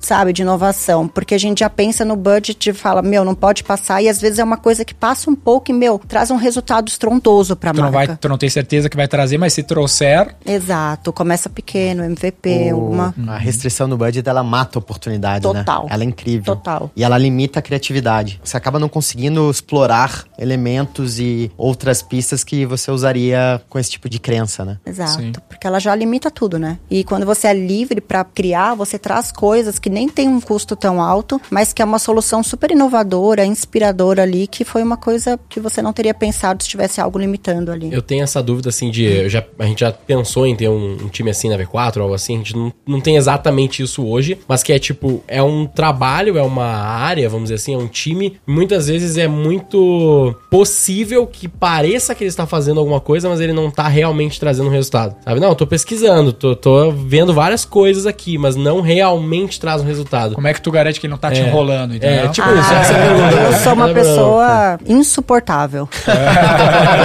sabe, de inovação. Porque a gente já pensa no budget e fala, meu, não pode passar. E às vezes é uma coisa que passa um pouco e, meu, traz um resultado estrondoso pra Tu não, marca. vai, tu não tem certeza que vai trazer, mas se trouxer, Exato. Começa pequeno, MVP, O- alguma... A restrição no budget, ela mata a oportunidade, Total. né? Ela é incrível. Total. E ela limita a criatividade. Você acaba não conseguindo explorar elementos e outras pistas que você usaria com esse tipo de crença, né? Exato. Sim. Porque ela já limita tudo, né? E quando você é livre pra criar, você traz coisas que nem tem um custo tão alto, mas que é uma solução super inovadora, inspiradora ali, que foi uma coisa que você não teria pensado se tivesse algo limitando ali. Eu tenho essa dúvida assim de. eu já, a gente já pensou em ter um, um time assim na V4 ou algo assim. A gente não, não tem exatamente isso hoje, mas que é tipo, é um trabalho, é uma área, vamos dizer assim, é um time. Muitas vezes é muito possível que pareça que ele está fazendo alguma coisa, mas ele não tá realmente trazendo um resultado. Sabe? Não, eu tô pesquisando, tô, tô vendo várias coisas aqui, mas não realmente traz um resultado. como é que tu garante que ele não tá te É. enrolando, entendeu? É, tipo Ah, isso, essa é pergunta. eu sou uma Não, pessoa insuportável.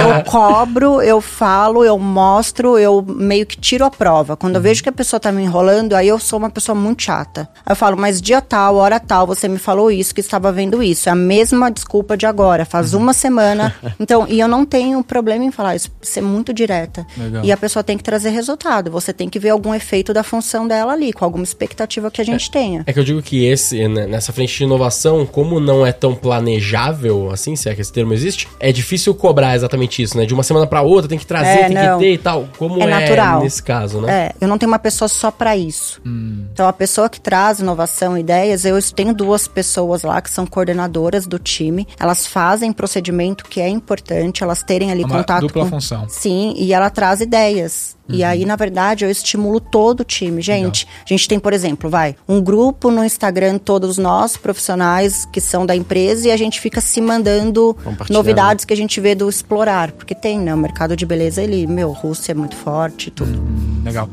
eu cobro, eu falo, eu mostro, eu meio que tiro a prova. Quando eu vejo que a pessoa tá me enrolando, aí eu sou uma pessoa muito chata. Eu falo, mas dia tal, hora tal, você me falou isso, que estava vendo isso. É a mesma desculpa de agora, faz uma semana. Então, e eu não tenho problema em falar isso, ser muito direta. Legal. E a pessoa tem que trazer resultado. Você tem que ver algum efeito da função dela ali, com alguma expectativa que a gente tenha. É que eu digo que esse, né, nessa frente de inovação, como não é tão planejável, assim, se é que esse termo existe, é difícil cobrar exatamente isso, né? De uma semana pra outra tem que trazer, É, tem não. que ter e tal. Como É é, natural. nesse caso, né? É, eu não tenho uma pessoa só pra isso. Hum. Então, a pessoa que traz inovação, ideias, eu tenho duas pessoas lá que são coordenadoras do time. Elas fazem procedimento que é importante, elas terem ali É uma contato dupla com... função. Sim, e ela traz ideias. E Uhum. aí, na verdade, eu estimulo todo o time. Gente, a gente tem, por exemplo, vai, um grupo no Instagram, todos nós, profissionais que são da empresa, e a gente fica se mandando novidades que a gente vê do explorar. Porque tem, né? O mercado de beleza, ele, meu, Rússia é muito forte e tudo. Legal.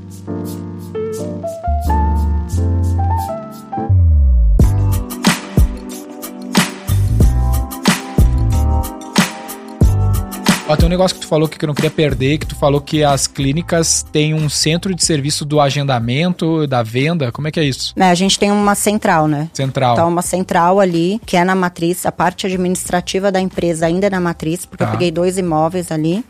Ó, tem um negócio que tu falou que eu não queria perder, que tu falou que as clínicas têm um centro de serviço do agendamento, da venda. Como é que é isso? Né, a gente tem uma central, né? Central. Então, uma central ali, que é na matriz, a parte administrativa da empresa ainda é na matriz, porque Tá. eu peguei dois imóveis ali.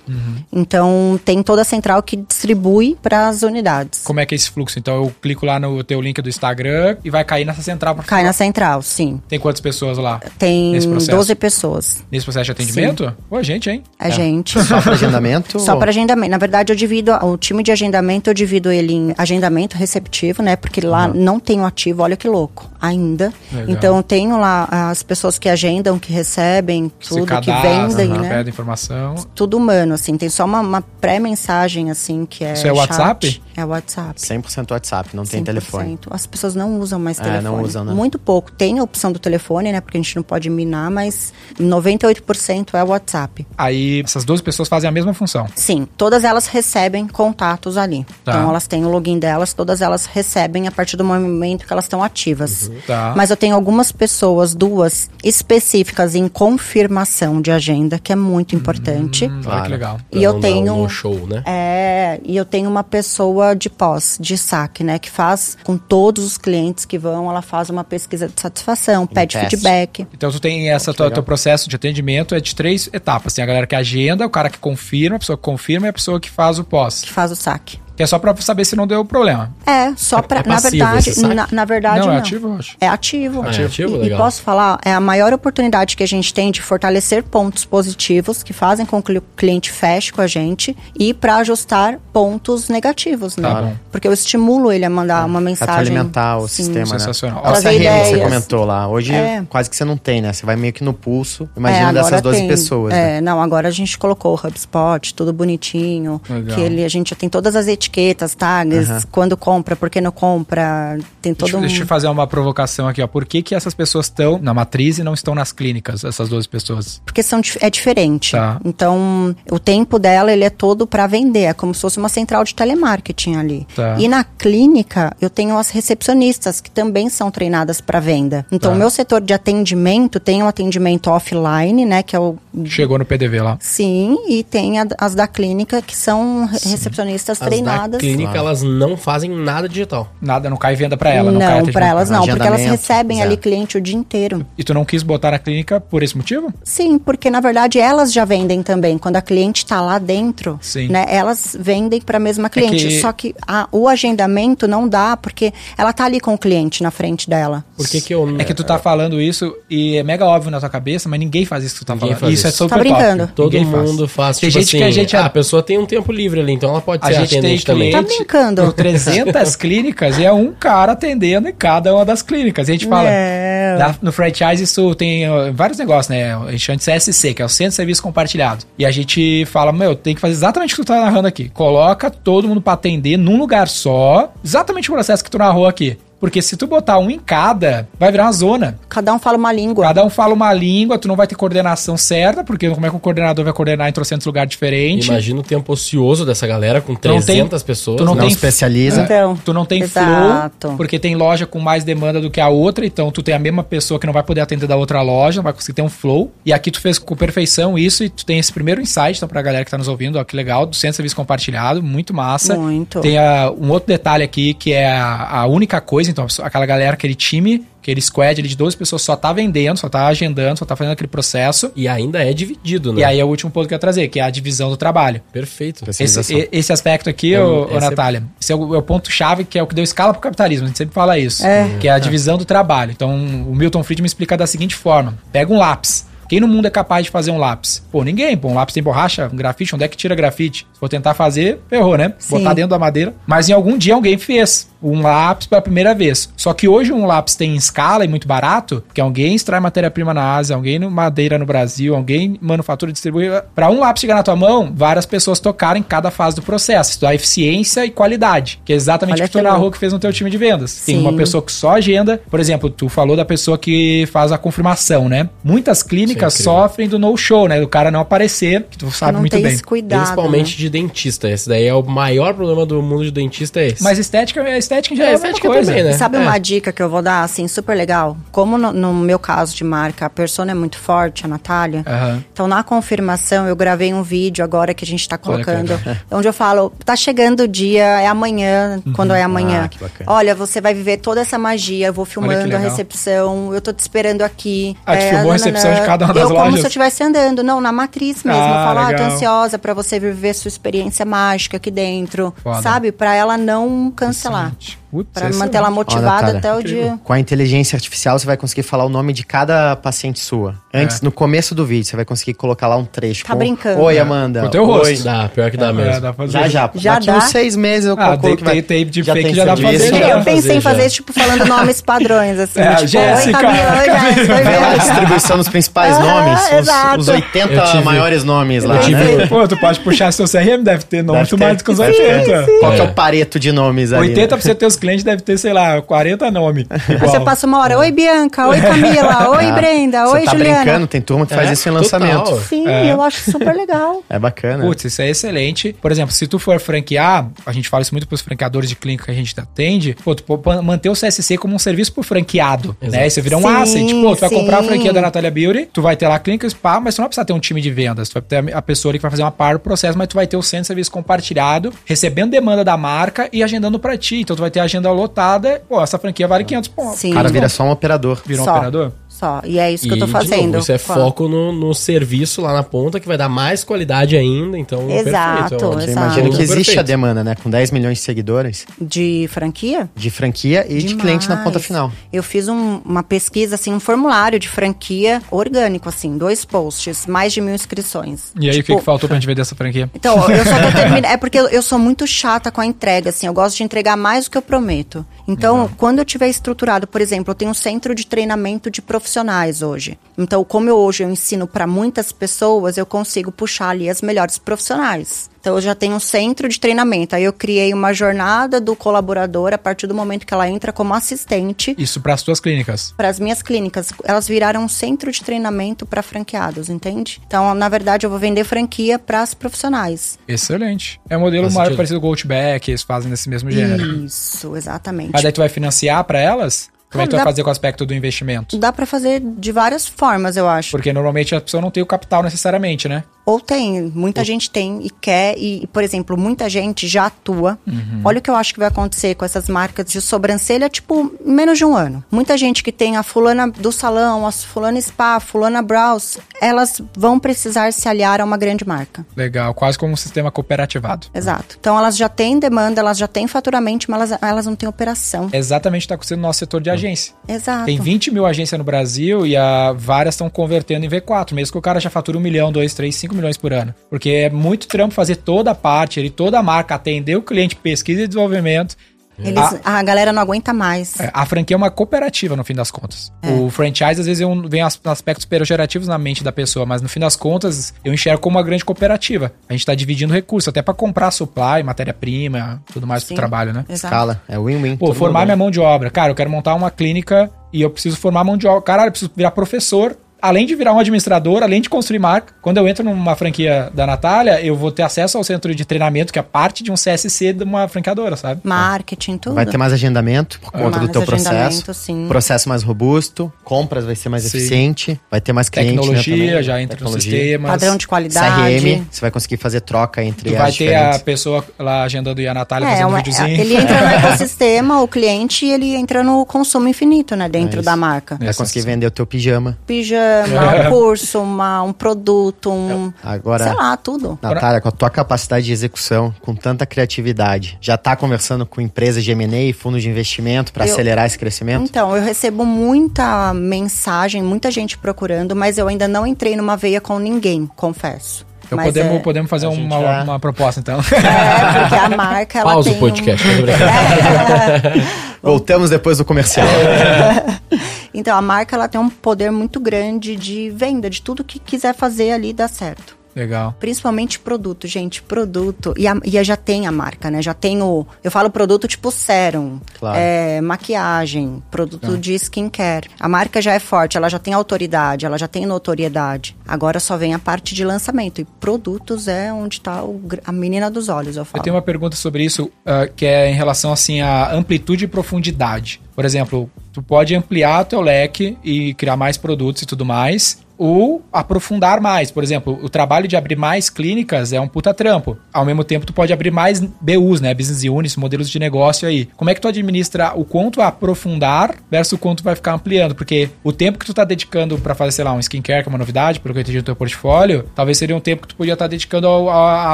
Então, tem toda a central que distribui para as unidades. Como é que é esse fluxo? Então eu clico lá no teu link do Instagram e vai cair nessa central pra Cai na central, sim. Tem quantas pessoas lá? Tem Nesse processo? 12 pessoas. Nesse processo de atendimento? Pô, gente, hein? A gente. Só para agendamento? Só para agendamento. Na verdade, eu divido o time de agendamento, eu divido ele em agendamento receptivo, né? Porque lá não tem o ativo, olha que louco, ainda. Legal. Então eu tenho lá as pessoas que agendam, que recebem, tudo, que vendem, aham, né? pede informação. Tudo humano, assim. Tem só uma, uma pré-mensagem, assim, que é. Isso é chat. WhatsApp? É WhatsApp. 100% WhatsApp, não tem 100%. telefone. As pessoas não usam mais É, telefone. não usam, né? Muito pouco. Tem a opção do telefone, né? Porque a gente não pode minar, mas 98% é WhatsApp. Aí essas 12 pessoas fazem a mesma função. Sim, todas elas recebem contatos ali. Tá. Então elas têm o login delas, todas elas recebem a partir do momento que elas estão ativas. Tá. Mas eu tenho algumas pessoas, duas específicas em confirmação de agenda, que é muito importante. Hum, Olha que Claro. legal. E Pra eu tenho- um show, né? É, e eu tenho uma pessoa de pós, de saque, né, que faz com todos os clientes que vão, ela faz uma pesquisa de satisfação, pede teste. feedback. Então tu tem essa tua, teu processo de atendimento é de três etapas. Tem a galera que agenda, o cara que confirma, a pessoa que confirma e a pessoa que faz o pós. Que faz o saque. Que é só pra saber se não deu problema. É, só pra. é na passivo verdade, esse saque? na, na verdade. não, Não, é ativo, eu acho. É ativo. Ah, é ativo? E, e Legal. posso falar, é a maior oportunidade que a gente tem de fortalecer pontos positivos que fazem com que o cliente feche com a gente e para ajustar pontos negativos, né? Tá bom. Porque eu estimulo ele a mandar uma mensagem. Alimentar o Sim. sistema, né? Sensacional. É o Trazer CRM que você comentou lá. Hoje É. quase que você não tem, né? Você vai meio que no pulso. É, Imagina dessas 12 tem. pessoas. né? É, não, agora a gente colocou o HubSpot, tudo bonitinho. Legal. Que ele, a gente já tem todas as etiquetas, tags, quando compra, por que não compra. Tem todo Deixa, um. deixa eu fazer uma provocação aqui, ó. Por que, que essas pessoas estão na matriz e não estão nas clínicas, essas 12 pessoas? Porque são, é diferente. Tá. Então, o tempo dela, ele é todo para vender. É como se fosse uma central de telemarketing ali. Tá. E na clínica, eu tenho as recepcionistas, que também são treinadas para venda. Então, Tá. o meu setor de atendimento tem um atendimento offline, né? Que é o. Chegou no PDV lá. Sim, e tem a- as da clínica, que são re- recepcionistas As treinadas. Da clínica, elas não fazem nada digital. Nada, não cai venda pra ela, não, cai Não, para elas não, porque elas recebem ali cliente o dia inteiro. E tu não quis botar na clínica por esse motivo? Sim, porque na verdade elas já vendem também. Quando a cliente está lá dentro, Sim. né? Elas vendem para a mesma cliente. que- Só que a- o agendamento não dá, porque ela tá ali com o cliente na frente dela. Por que que eu... É que tu tá falando isso e é mega óbvio na tua cabeça, mas ninguém faz isso que tu tá Ninguém falando. faz isso é isso. super Tá brincando. top. Todo Ninguém faz. mundo faz, Tem tipo gente assim, que a gente... ah, a pessoa tem um tempo livre ali, então ela pode A ser gente tem atendente também. cliente Tá brincando. por 300 clínicas e é um cara atendendo em cada uma das clínicas. E a gente fala, É. na- no franchise isso tem vários negócios, né? A gente chama de CSC, que é o Centro de Serviço Compartilhado. E a gente fala, meu, tem que fazer exatamente o que tu tá narrando aqui. Coloca todo mundo pra atender num lugar só, exatamente o processo que tu narrou aqui. Porque se tu botar um em cada, vai virar uma zona. Cada um fala uma língua. Cada um fala uma língua, tu não vai ter coordenação certa, porque como é que o coordenador vai coordenar em trocentos lugares diferentes? Imagina o tempo ocioso dessa galera com Tu não tem- 300 pessoas. tu não né? Não tem- especializa. Então, Tu não tem Exato. flow, porque tem loja com mais demanda do que a outra, então tu tem a mesma pessoa que não vai poder atender da outra loja, não vai conseguir ter um flow. E aqui tu fez com perfeição isso e tu tem esse primeiro insight, então pra galera que tá nos ouvindo, ó, que legal, do Centro de Serviço Compartilhado, muito massa. Muito. Tem a- um outro detalhe aqui que é a, a única coisa, então aquela galera, aquele time, aquele squad ali de 12 pessoas só tá vendendo, só tá agendando, só tá fazendo aquele processo. E ainda é dividido, né? E aí é o último ponto que eu ia trazer, que é a divisão do trabalho. Perfeito. Esse, esse aspecto aqui, É, ô, ô, esse é- Natália, esse é o, é o ponto-chave que é o que deu escala pro capitalismo. A gente sempre fala isso. É. Que é a divisão do trabalho. Então, o Milton Friedman explica da seguinte forma: pega um lápis. Quem no mundo é capaz de fazer um lápis? Pô, ninguém. Pô, um lápis tem borracha, um grafite, onde é que tira grafite? Se for tentar fazer, ferrou, né? Sim. Botar dentro da madeira. Mas em algum dia alguém fez um lápis pela primeira vez. Só que hoje um lápis tem escala e muito barato, porque alguém extrai matéria-prima na Ásia, alguém no madeira no Brasil, alguém manufatura e distribui. Para um lápis chegar na tua mão, várias pessoas tocaram em cada fase do processo. Estudar eficiência e qualidade, que é exatamente Olha o que narrou louco. que fez no teu time de vendas. Tem Sim. uma pessoa que só agenda, por exemplo, tu falou da pessoa que faz a confirmação, né? Muitas clínicas é sofrem do no-show, né? Do cara não aparecer, que tu sabe não muito tem bem. esse cuidado. Principalmente né? de dentista. Esse daí é o maior problema do mundo de dentista é esse. Mas estética é estética estética em geral É, é, a mesma estética coisa. também, né? Sabe É. uma dica que eu vou dar, assim, super legal? Como no, no meu caso de marca, a persona é muito forte, a Natália. Aham. Então, na confirmação, eu gravei um vídeo agora que a gente tá colocando, onde eu falo, tá chegando o dia, é amanhã, quando é amanhã. Ah, que bacana. Olha, você vai viver toda essa magia, eu vou filmando a recepção, eu tô te esperando aqui. Ah, é, filmou a recepção de cada uma das eu, como lojas? se eu estivesse andando, não, na matriz mesmo. Ah, eu falo, ah, tô ansiosa pra você viver sua experiência mágica aqui dentro, Foda. sabe? Pra ela não cancelar. Pra excelente. manter ela motivada Natália, até o dia. Com a inteligência artificial, você vai conseguir falar o nome de cada paciente sua. Antes, É. no começo do vídeo, você vai conseguir colocar lá um trecho. Tá com, brincando. Oi, É. Amanda. Com o teu Oi. rosto. Dá, pior que dá É, mesmo. dá pra fazer. Já, já. Já Daqui dá? uns seis meses eu Ah, calculo tem- tem tape de fake tem já dá pra fazer, Eu já. pensei em fazer já. tipo, falando nomes padrões, assim. É, tipo, Jéssica, oi, Camila, oi. Jéssica, oi, Vai lá a distribuição dos principais nomes, os- exato. os, 80 Eu tive- maiores nomes lá, né? Pô, tu pode puxar seu CRM, deve ter nome mais do que os Sim, 80. Qual que é É. o pareto de nomes ali? 80% dos teus clientes deve ter, sei lá, 40 nomes. Você passa uma hora, oi, Bianca, oi, Camila, oi, Brenda, Você oi, tá Juliana. brincando, tem turma que faz É, isso em total. lançamento. Sim, É. eu acho super legal. É bacana. Putz, isso é excelente. Por exemplo, se tu for franquear, a gente fala isso muito pros franqueadores de clínica que a gente atende, pô, tu pode manter o CSC como um serviço pro franqueado, Exato. né? Você vira um Sim, asset. Pô, tu vai sim. comprar a franquia da Natalia Beauty, tu vai ter lá a clínica spa, mas tu não vai precisar ter um time de vendas. Tu vai ter a pessoa ali que vai fazer uma par do processo, mas tu vai ter o centro de serviço compartilhado, recebendo demanda da marca e agendando pra ti. Então tu vai ter a agenda lotada. Pô, essa franquia vale 500 pontos. Sim. O cara vira só um operador. Virou um Só. operador? Só. E é isso que eu E, tô de fazendo. novo, isso é Fala. foco no, no serviço lá na ponta, que vai dar mais qualidade ainda, então Exato, perfeito. é Você Exato. imagina que existe Perfeito. a demanda, né? Com 10 milhões de seguidores, De franquia? de franquia e de Demais. cliente na ponta final. Eu fiz um- uma pesquisa, assim, um formulário de franquia orgânico, assim, dois posts, mais de mil inscrições. E aí, o que, Tipo, que faltou pra gente vender essa franquia? Então, eu só tô terminando. É porque eu- eu sou muito chata com a entrega, assim. Eu gosto de entregar mais do que eu prometo. Então, quando eu tiver estruturado, por exemplo, eu tenho um centro de treinamento de profissionais hoje. Então, como eu hoje eu ensino para muitas pessoas, eu consigo puxar ali as melhores profissionais. Então, eu já tenho um centro de treinamento. Aí, eu criei uma jornada do colaborador a partir do momento que ela entra como assistente Isso pras tuas clínicas. para as minhas clínicas. Elas viraram um centro de treinamento para franqueados, entende? Então, na verdade, eu vou vender franquia para as profissionais. Excelente. É um modelo Faz mais sentido. parecido com o Goldback, eles fazem nesse mesmo gênero. Isso, exatamente. Mas daí tu vai financiar pra elas? Como é que tu vai fazer com o aspecto do investimento? Dá pra fazer de várias formas, eu acho. Porque normalmente a pessoa não tem o capital necessariamente, né? Ou tem, muita gente tem e quer, e, por exemplo, muita gente já atua. Uhum. Olha o que eu acho que vai acontecer com essas marcas de sobrancelha, tipo, em menos de um ano. Muita gente que tem a fulana do salão, a fulana spa, a fulana brows, elas vão precisar se aliar a uma grande marca. Legal, quase como um sistema cooperativado. Exato. Então elas já têm demanda, elas já têm faturamento, mas elas, elas não têm operação. Exatamente o que tá acontecendo no nosso setor de agência. Exato. Tem 20 mil agências no Brasil e a, várias estão convertendo em V4, mesmo que o cara já fatura um milhão, dois, três, cinco milhões por ano. Porque é muito trampo fazer toda a parte, ele, toda a marca, atender o cliente, pesquisa e desenvolvimento. Eles, a galera não aguenta mais. É, A franquia é uma cooperativa, no fim das contas. É. O franchise, às vezes, é um- vem as- aspectos pejorativos na mente da pessoa, mas no fim das contas, eu enxergo como uma grande cooperativa. A gente tá dividindo recursos, até pra comprar supply, matéria-prima, tudo mais pro Sim. trabalho, né? Exato. Escala. É win-win. Pô, formar minha mão de obra. Cara, eu quero montar uma clínica e eu preciso formar mão de obra. Caralho, eu preciso virar professor. Além de virar um administrador, além de construir marca. Quando eu entro numa franquia da Natália, eu vou ter acesso ao centro de treinamento, que é parte de um CSC de uma franqueadora, sabe? Marketing, tudo. Vai ter mais agendamento por conta do Mais teu processo. agendamento, sim. Processo mais robusto, compras vai ser mais Sim. eficiente, vai ter mais cliente, né, Tecnologia, também. já entra no Tecnologia. sistema. Padrão de qualidade. CRM, você vai conseguir fazer troca entre Tu as vai ter diferentes. a pessoa lá agendando e a Natália É, fazendo um uma- videozinho. ele entra no ecossistema, o cliente, ele entra no consumo infinito, né? Dentro É da marca. Vai conseguir vender o teu pijama. Pijama, um curso, uma, um produto, um. Agora, Sei lá, tudo. Natália, com a tua capacidade de execução, com tanta criatividade, já tá conversando com empresas de M&A, fundos de investimento para acelerar esse crescimento? Então, eu recebo muita mensagem, muita gente procurando, mas eu ainda não entrei numa veia com ninguém, confesso. Então Mas podemos, é, podemos fazer uma, já- uma proposta, então. é, porque a marca, ela Pausa tem o podcast, um... brincando. Voltamos depois do comercial. Então, a marca, ela tem um poder muito grande de venda, de tudo que quiser fazer ali dar certo. Legal. Principalmente produto, gente, produto. E, a, e já tem a marca, né? Já tem o. Eu falo produto tipo sérum, Claro. é, maquiagem, produto de skincare. A marca já é forte, ela já tem autoridade, ela já tem notoriedade. Agora só vem a parte de lançamento. E produtos é onde tá o a menina dos olhos, eu Eu falo. tenho uma pergunta sobre isso, ah, que é em relação assim à amplitude e profundidade. Por exemplo, tu pode ampliar teu leque e criar mais produtos e tudo mais, ou aprofundar mais. Por exemplo, o trabalho de abrir mais clínicas é um puta trampo. Ao mesmo tempo, tu pode abrir mais BUs, né? Business units, modelos de negócio aí. Como é que tu administra o quanto aprofundar versus o quanto vai ficar ampliando? Porque o tempo que tu tá dedicando pra fazer, sei lá, um skincare, que é uma novidade, pelo que eu entendi no teu portfólio, talvez seria um tempo que tu podia estar dedicando ao- a, a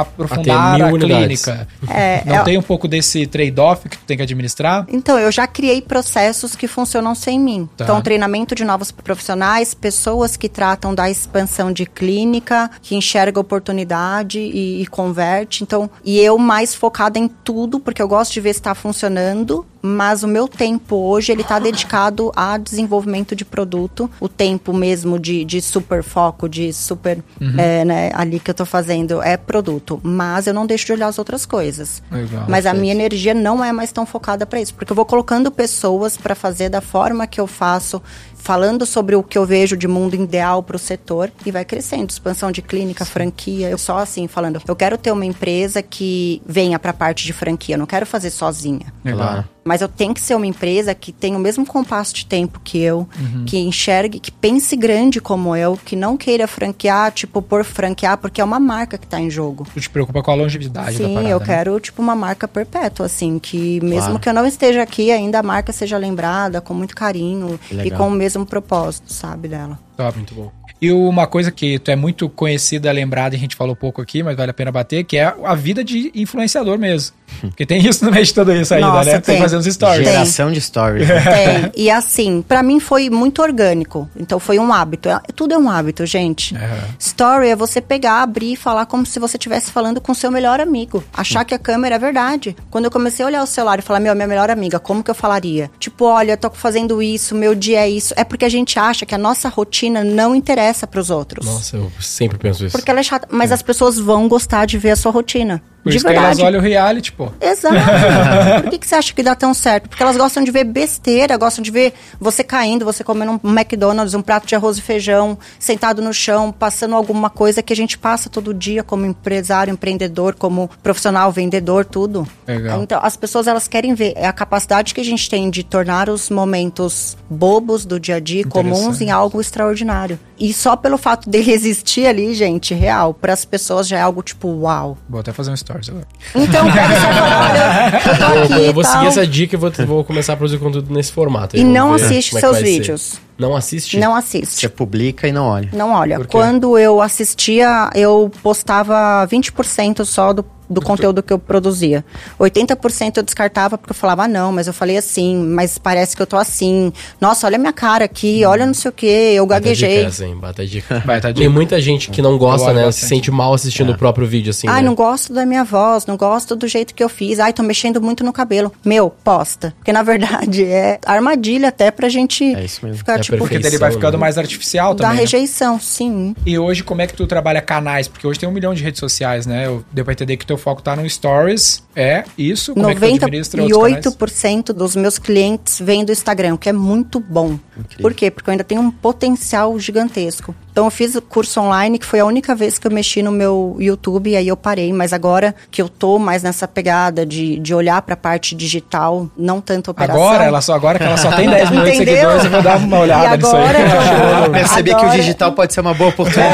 aprofundar a unidades. clínica. É, Não é- tem um pouco desse trade-off que tu tem que administrar? Então, eu já criei processos que funcionam sem mim. Tá. Então, treinamento de novos profissionais, pessoas que tratam da expansão de clínica, que enxerga oportunidade e, e converte. Então, e eu mais focada em tudo, porque eu gosto de ver se está funcionando. Mas o meu tempo hoje, ele está dedicado a desenvolvimento de produto. O tempo mesmo de, de super foco, de super, é, né, ali que eu tô fazendo, é produto. Mas eu não deixo de olhar as outras coisas. Legal. Mas a minha energia não é mais tão focada para isso, porque eu vou colocando pessoas para fazer da forma que eu faço, falando sobre o que eu vejo de mundo ideal para o setor e vai crescendo, expansão de clínica, franquia. Eu só assim falando, eu quero ter uma empresa que venha para a parte de franquia, eu não quero fazer sozinha. Legal. Mas eu tenho que ser uma empresa que tenha o mesmo compasso de tempo que eu, que enxergue, que pense grande como eu, que não queira franquear, tipo, por franquear, porque é uma marca que tá em jogo. Tu te preocupa com a longevidade da Sim, parada, eu né? quero, tipo, uma marca perpétua, assim, que mesmo Claro. que eu não esteja aqui, ainda a marca seja lembrada com muito carinho Que e legal. com o mesmo propósito, sabe, dela. Top. Muito bom. E uma coisa que tu é muito conhecida, lembrada, e a gente falou pouco aqui, mas vale a pena bater, que é a vida de influenciador mesmo. Porque tem isso no meio de tudo isso ainda, Nossa, né? Tem tem. fazendo os stories. Tem. Geração de stories. né? Tem. E assim, pra mim foi muito orgânico. Então foi um hábito. É- Tudo é um hábito, gente. É. Story é você pegar, abrir e falar como se você estivesse falando com seu melhor amigo. Achar que a câmera é verdade. Quando eu comecei a olhar o celular e falar, meu, minha melhor amiga, como que eu falaria? Tipo, olha, eu tô fazendo isso, meu dia é isso. É porque a gente acha que a nossa rotina não interessa pros outros. Nossa, eu sempre penso isso. Porque ela é chata. Mas as pessoas vão gostar de ver a sua rotina. Por de isso que verdade. elas olham o reality, pô. Exato. Por que, que você acha que dá tão certo? Porque elas gostam de ver besteira, gostam de ver você caindo, você comendo um McDonald's, um prato de arroz e feijão, sentado no chão, passando alguma coisa que a gente passa todo dia como empresário, empreendedor, como profissional, vendedor, tudo. Legal. Então, as pessoas elas querem ver é a capacidade que a gente tem de tornar os momentos bobos do dia a dia comuns em algo extraordinário. E só pelo fato dele existir ali, gente, real, para as pessoas já é algo tipo uau. Vou até fazer um stories agora. Então, olha, eu tô Eu, aqui eu vou seguir essa dica e vou, vou começar a produzir conteúdo nesse formato. E não assiste é seus ser. vídeos. Não assiste? Não Você assiste. publica e não olha. Não olha. Quando eu assistia, eu postava 20% só do, do conteúdo que eu produzia. 80% eu descartava porque eu falava, ah, não, mas eu falei assim, mas parece que eu tô assim. Nossa, olha a minha cara aqui, olha não sei o que, eu Bata gaguejei. dica essa, hein? Bata dica. Vai, tá Tem dica. muita gente que não gosta, né? Se sente mal assistindo o próprio vídeo, assim. Ai, né? não gosto da minha voz, não gosto do jeito que eu fiz. Ai, tô mexendo muito no cabelo. Meu, posta. Porque na verdade é armadilha até pra gente É isso mesmo. ficar É tipo Porque ele vai ficando né? mais artificial da também. né? rejeição, sim. E hoje, como é que tu trabalha canais? Porque hoje tem um milhão de redes sociais, né? Eu deu pra entender que teu foco tá no Stories. É isso? Como é que tu administra outros canais? 98% dos meus clientes vêm do Instagram, o que é muito bom. Por quê? Porque eu ainda tenho um potencial gigantesco. Então eu fiz o curso online, que foi a única vez que eu mexi no meu YouTube, e aí eu parei. Mas agora que eu tô mais nessa pegada de, de olhar pra parte digital, não tanto operação. Agora, ela só, agora que ela só tem 10 milhões de seguidores, eu vou dar uma olhada e nisso aí. agora eu Percebi que o agora- digital pode ser uma boa oportunidade.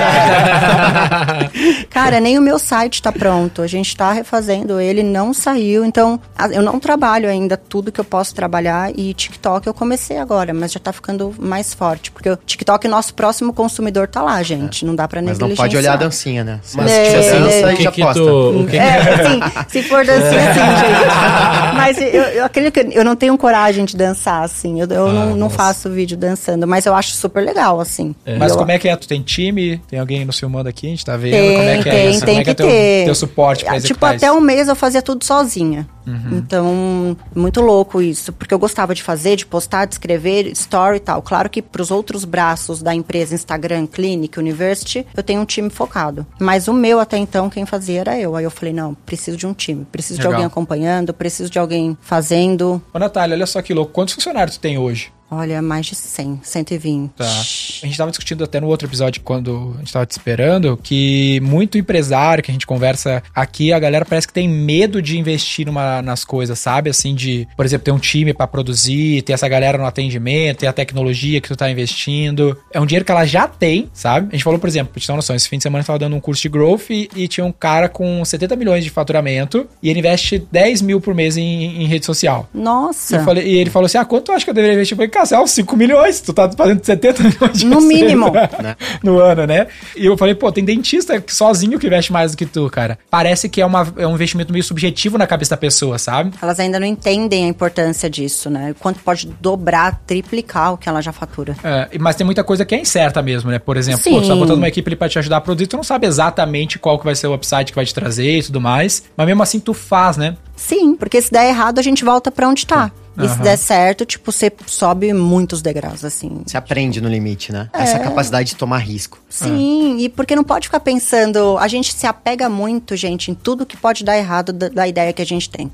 Cara, nem o meu site tá pronto. A gente tá refazendo ele, não saiu. Então, eu não trabalho ainda tudo que eu posso trabalhar. E TikTok eu comecei agora, mas já tá ficando mais forte. Porque o TikTok, nosso próximo consumidor tá lá, gente. Não dá pra Mas negligenciar. não pode olhar a dancinha, né? Mas É, você é, dança é. já que que posta. tu- o que- É, assim, se for dancinha, assim, gente. Mas eu, eu acredito que eu não tenho coragem de dançar, assim. Eu, eu Ah, não, não faço vídeo dançando, mas eu acho super legal, assim. Mas Eu- como é que é? Tu tem time? Tem alguém nos filmando aqui? A gente tá vendo Tem, como é que é tem, isso? tem como é que é que teu, ter. teu suporte pra Ah, Tipo, até um mês eu fazia tudo sozinha. Então, muito louco isso, porque eu gostava de fazer, de postar, de escrever, story e tal. Claro que pros outros braços da empresa, Instagram, Clinic, University, eu tenho um time focado. Mas o meu até então, quem fazia era eu. Aí eu falei, não, preciso de um time, preciso de Legal. alguém acompanhando, preciso de alguém fazendo. Ô, Natália, olha só que louco. Quantos funcionários tu tem hoje? Olha, mais de 100, 120. Tá. A gente tava discutindo até no outro episódio, quando a gente tava te esperando, que muito empresário que a gente conversa aqui, a galera parece que tem medo de investir numa, nas coisas, sabe? Assim, de, por exemplo, ter um time pra produzir, ter essa galera no atendimento, ter a tecnologia que tu tá investindo. É um dinheiro que ela já tem, sabe? A gente falou, por exemplo, pra te ter uma noção, esse fim de semana eu tava dando um curso de growth e, e tinha um cara com 70 milhões de faturamento e ele investe 10 mil por mês em, em rede social. Nossa, Eu falei- e ele falou assim: Ah, quanto tu acha que eu deveria investir? Eu falei, cara, é uns 5 milhões, tu tá fazendo 70 milhões de No receita mínimo. no ano, né? E eu falei, pô, tem dentista que sozinho que investe mais do que tu, cara. Parece que é, uma, é um investimento meio subjetivo na cabeça da pessoa, sabe? elas ainda não entendem a importância disso, né? Quanto pode dobrar, triplicar o que ela já fatura. É, e- mas tem muita coisa que é incerta mesmo, né? Por exemplo, Sim. pô, tu tá botando uma equipe ali pra te ajudar a produzir, tu não sabe exatamente qual que vai ser o upside que vai te trazer e tudo mais. Mas mesmo assim tu faz, né? Sim, porque se der errado, a gente volta pra onde tá. E se der certo, tipo, você sobe muitos degraus, assim. Você aprende no limite, né? Essa capacidade de tomar risco. Sim, e porque não pode ficar pensando. A gente se apega muito, gente, em tudo que pode dar errado da, da ideia que a gente tem.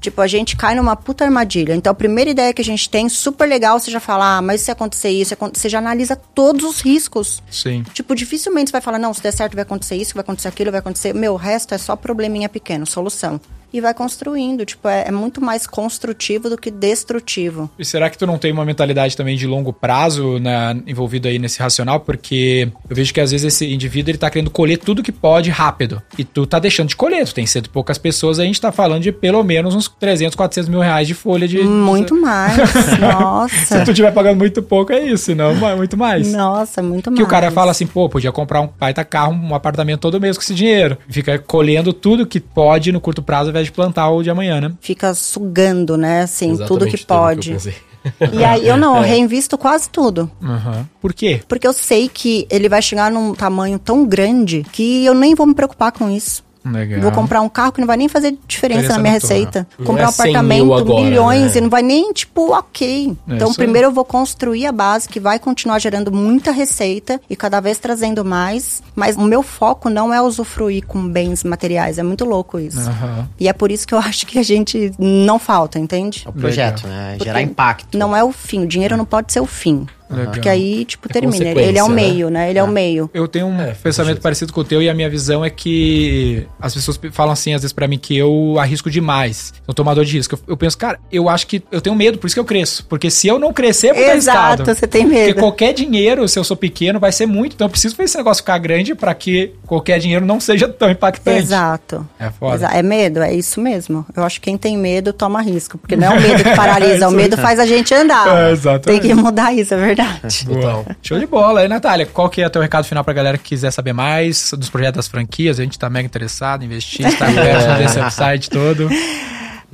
Tipo, a gente cai numa puta armadilha. Então, a primeira ideia que a gente tem, super legal, você já fala, ah, mas se acontecer isso, você já analisa todos os riscos. Sim. Tipo, dificilmente você vai falar, não, se der certo vai acontecer isso, vai acontecer aquilo, vai acontecer. Meu, o resto é só probleminha pequeno, solução. E vai construindo. Tipo, é, é muito mais construtivo do que destrutivo. E será que tu não tem uma mentalidade também de longo prazo envolvido aí nesse racional? Porque eu vejo que às vezes esse indivíduo ele tá querendo colher tudo que pode rápido. E tu tá deixando de colher. Tu tem cento e poucas pessoas, a gente tá falando de pelo menos uns 300, 400 mil reais de folha de. Muito mais. Se Nossa. tu tiver pagando muito pouco, é isso, não é muito mais. Nossa, muito mais. Que o cara fala assim, pô, podia comprar um baita carro, um apartamento todo mês com esse dinheiro. Fica colhendo tudo que pode no curto prazo ao invés de plantar o de amanhã, né? Fica sugando, né? Assim, tudo Exatamente que pode. e aí eu não, eu reinvisto quase tudo. Aham. Por quê? Porque eu sei que ele vai chegar num tamanho tão grande que eu nem vou me preocupar com isso. Legal. Vou comprar um carro que não vai nem fazer diferença Diferença na minha receita. Não comprar é um 100 mil apartamento, agora, milhões, né? e não vai nem, tipo, ok. É então, isso aí. primeiro eu vou construir a base que vai continuar gerando muita receita e cada vez trazendo mais. Mas o meu foco não é usufruir com bens materiais. É muito louco isso. Aham. E é por isso que eu acho que a gente não falta, entende? É o projeto, né? Gerar impacto. Não é o fim. O dinheiro não pode ser o fim. Legal. Porque aí, tipo, É termina. Ele, é o consequência, meio, né? Ele é o meio. Eu tenho um É, pensamento parecido com o teu e a minha visão é que as pessoas falam assim, às vezes pra mim, que eu arrisco demais. Sou tomador de risco. Eu, eu penso, cara, eu acho que eu tenho medo, por isso que eu cresço. Porque se eu não crescer, é muito Exato, arriscado. você tem Porque medo. qualquer dinheiro, se eu sou pequeno, vai ser muito. Então eu preciso fazer esse negócio ficar grande pra que qualquer dinheiro não seja tão impactante. Exato. É foda. Exa- É medo, é isso mesmo. Eu acho que quem tem medo toma risco. Porque não é o medo que paralisa, o medo faz a gente andar. É, exatamente. Tem que mudar isso, é verdade. Boa. Show de bola. E, Natália, qual que é o teu recado final pra galera que quiser saber mais dos projetos das franquias? A gente tá mega interessado em investir, está aberto nesse website todo.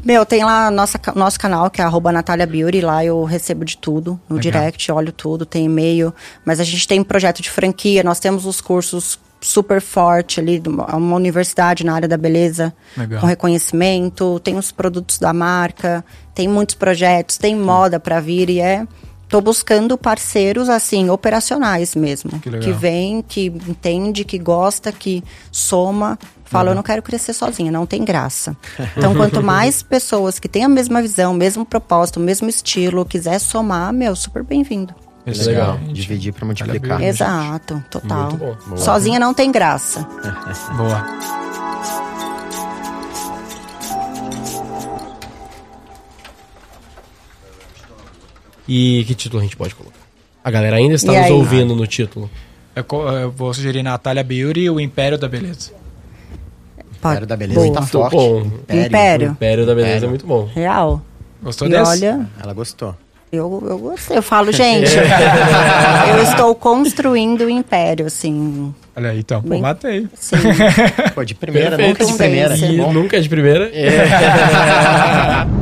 Meu, tem lá nossa, nosso canal, que é arroba Natália Beauty. Lá eu recebo de tudo. No Legal. direct, olho tudo, tem e-mail. Mas a gente tem projeto de franquia, nós temos os cursos super forte ali, uma universidade na área da beleza, Legal. com reconhecimento, tem os produtos da marca, tem muitos projetos, tem moda pra vir e é. Tô buscando parceiros assim, operacionais mesmo. Que legal. vem, que entende, que gosta, que soma. Fala, eu não quero crescer sozinha, não tem graça. Então, quanto mais pessoas que têm a mesma visão, mesmo propósito, mesmo estilo, quiser somar, meu, super bem-vindo. Esse Legal. é, Dividir pra Natália multiplicar. Exato, total. Muito bom. Boa. Sozinha não tem graça. Boa. E que título a gente pode colocar? A galera ainda está E nos aí? ouvindo no título. Eu, co- eu vou sugerir Natália Beauty e o Império da Beleza. Pode. Império da beleza Boa. tá Muito forte. bom. Império. O Império da Beleza Império. é muito bom. Real. Gostou e desse? olha, Ela gostou. eu, eu gostei. Eu falo, gente, eu estou construindo o império, assim. Olha aí, então. Pô, matei. Sim. Pô, de primeira, Perfeito. nunca de primeira. E Bom. nunca de primeira.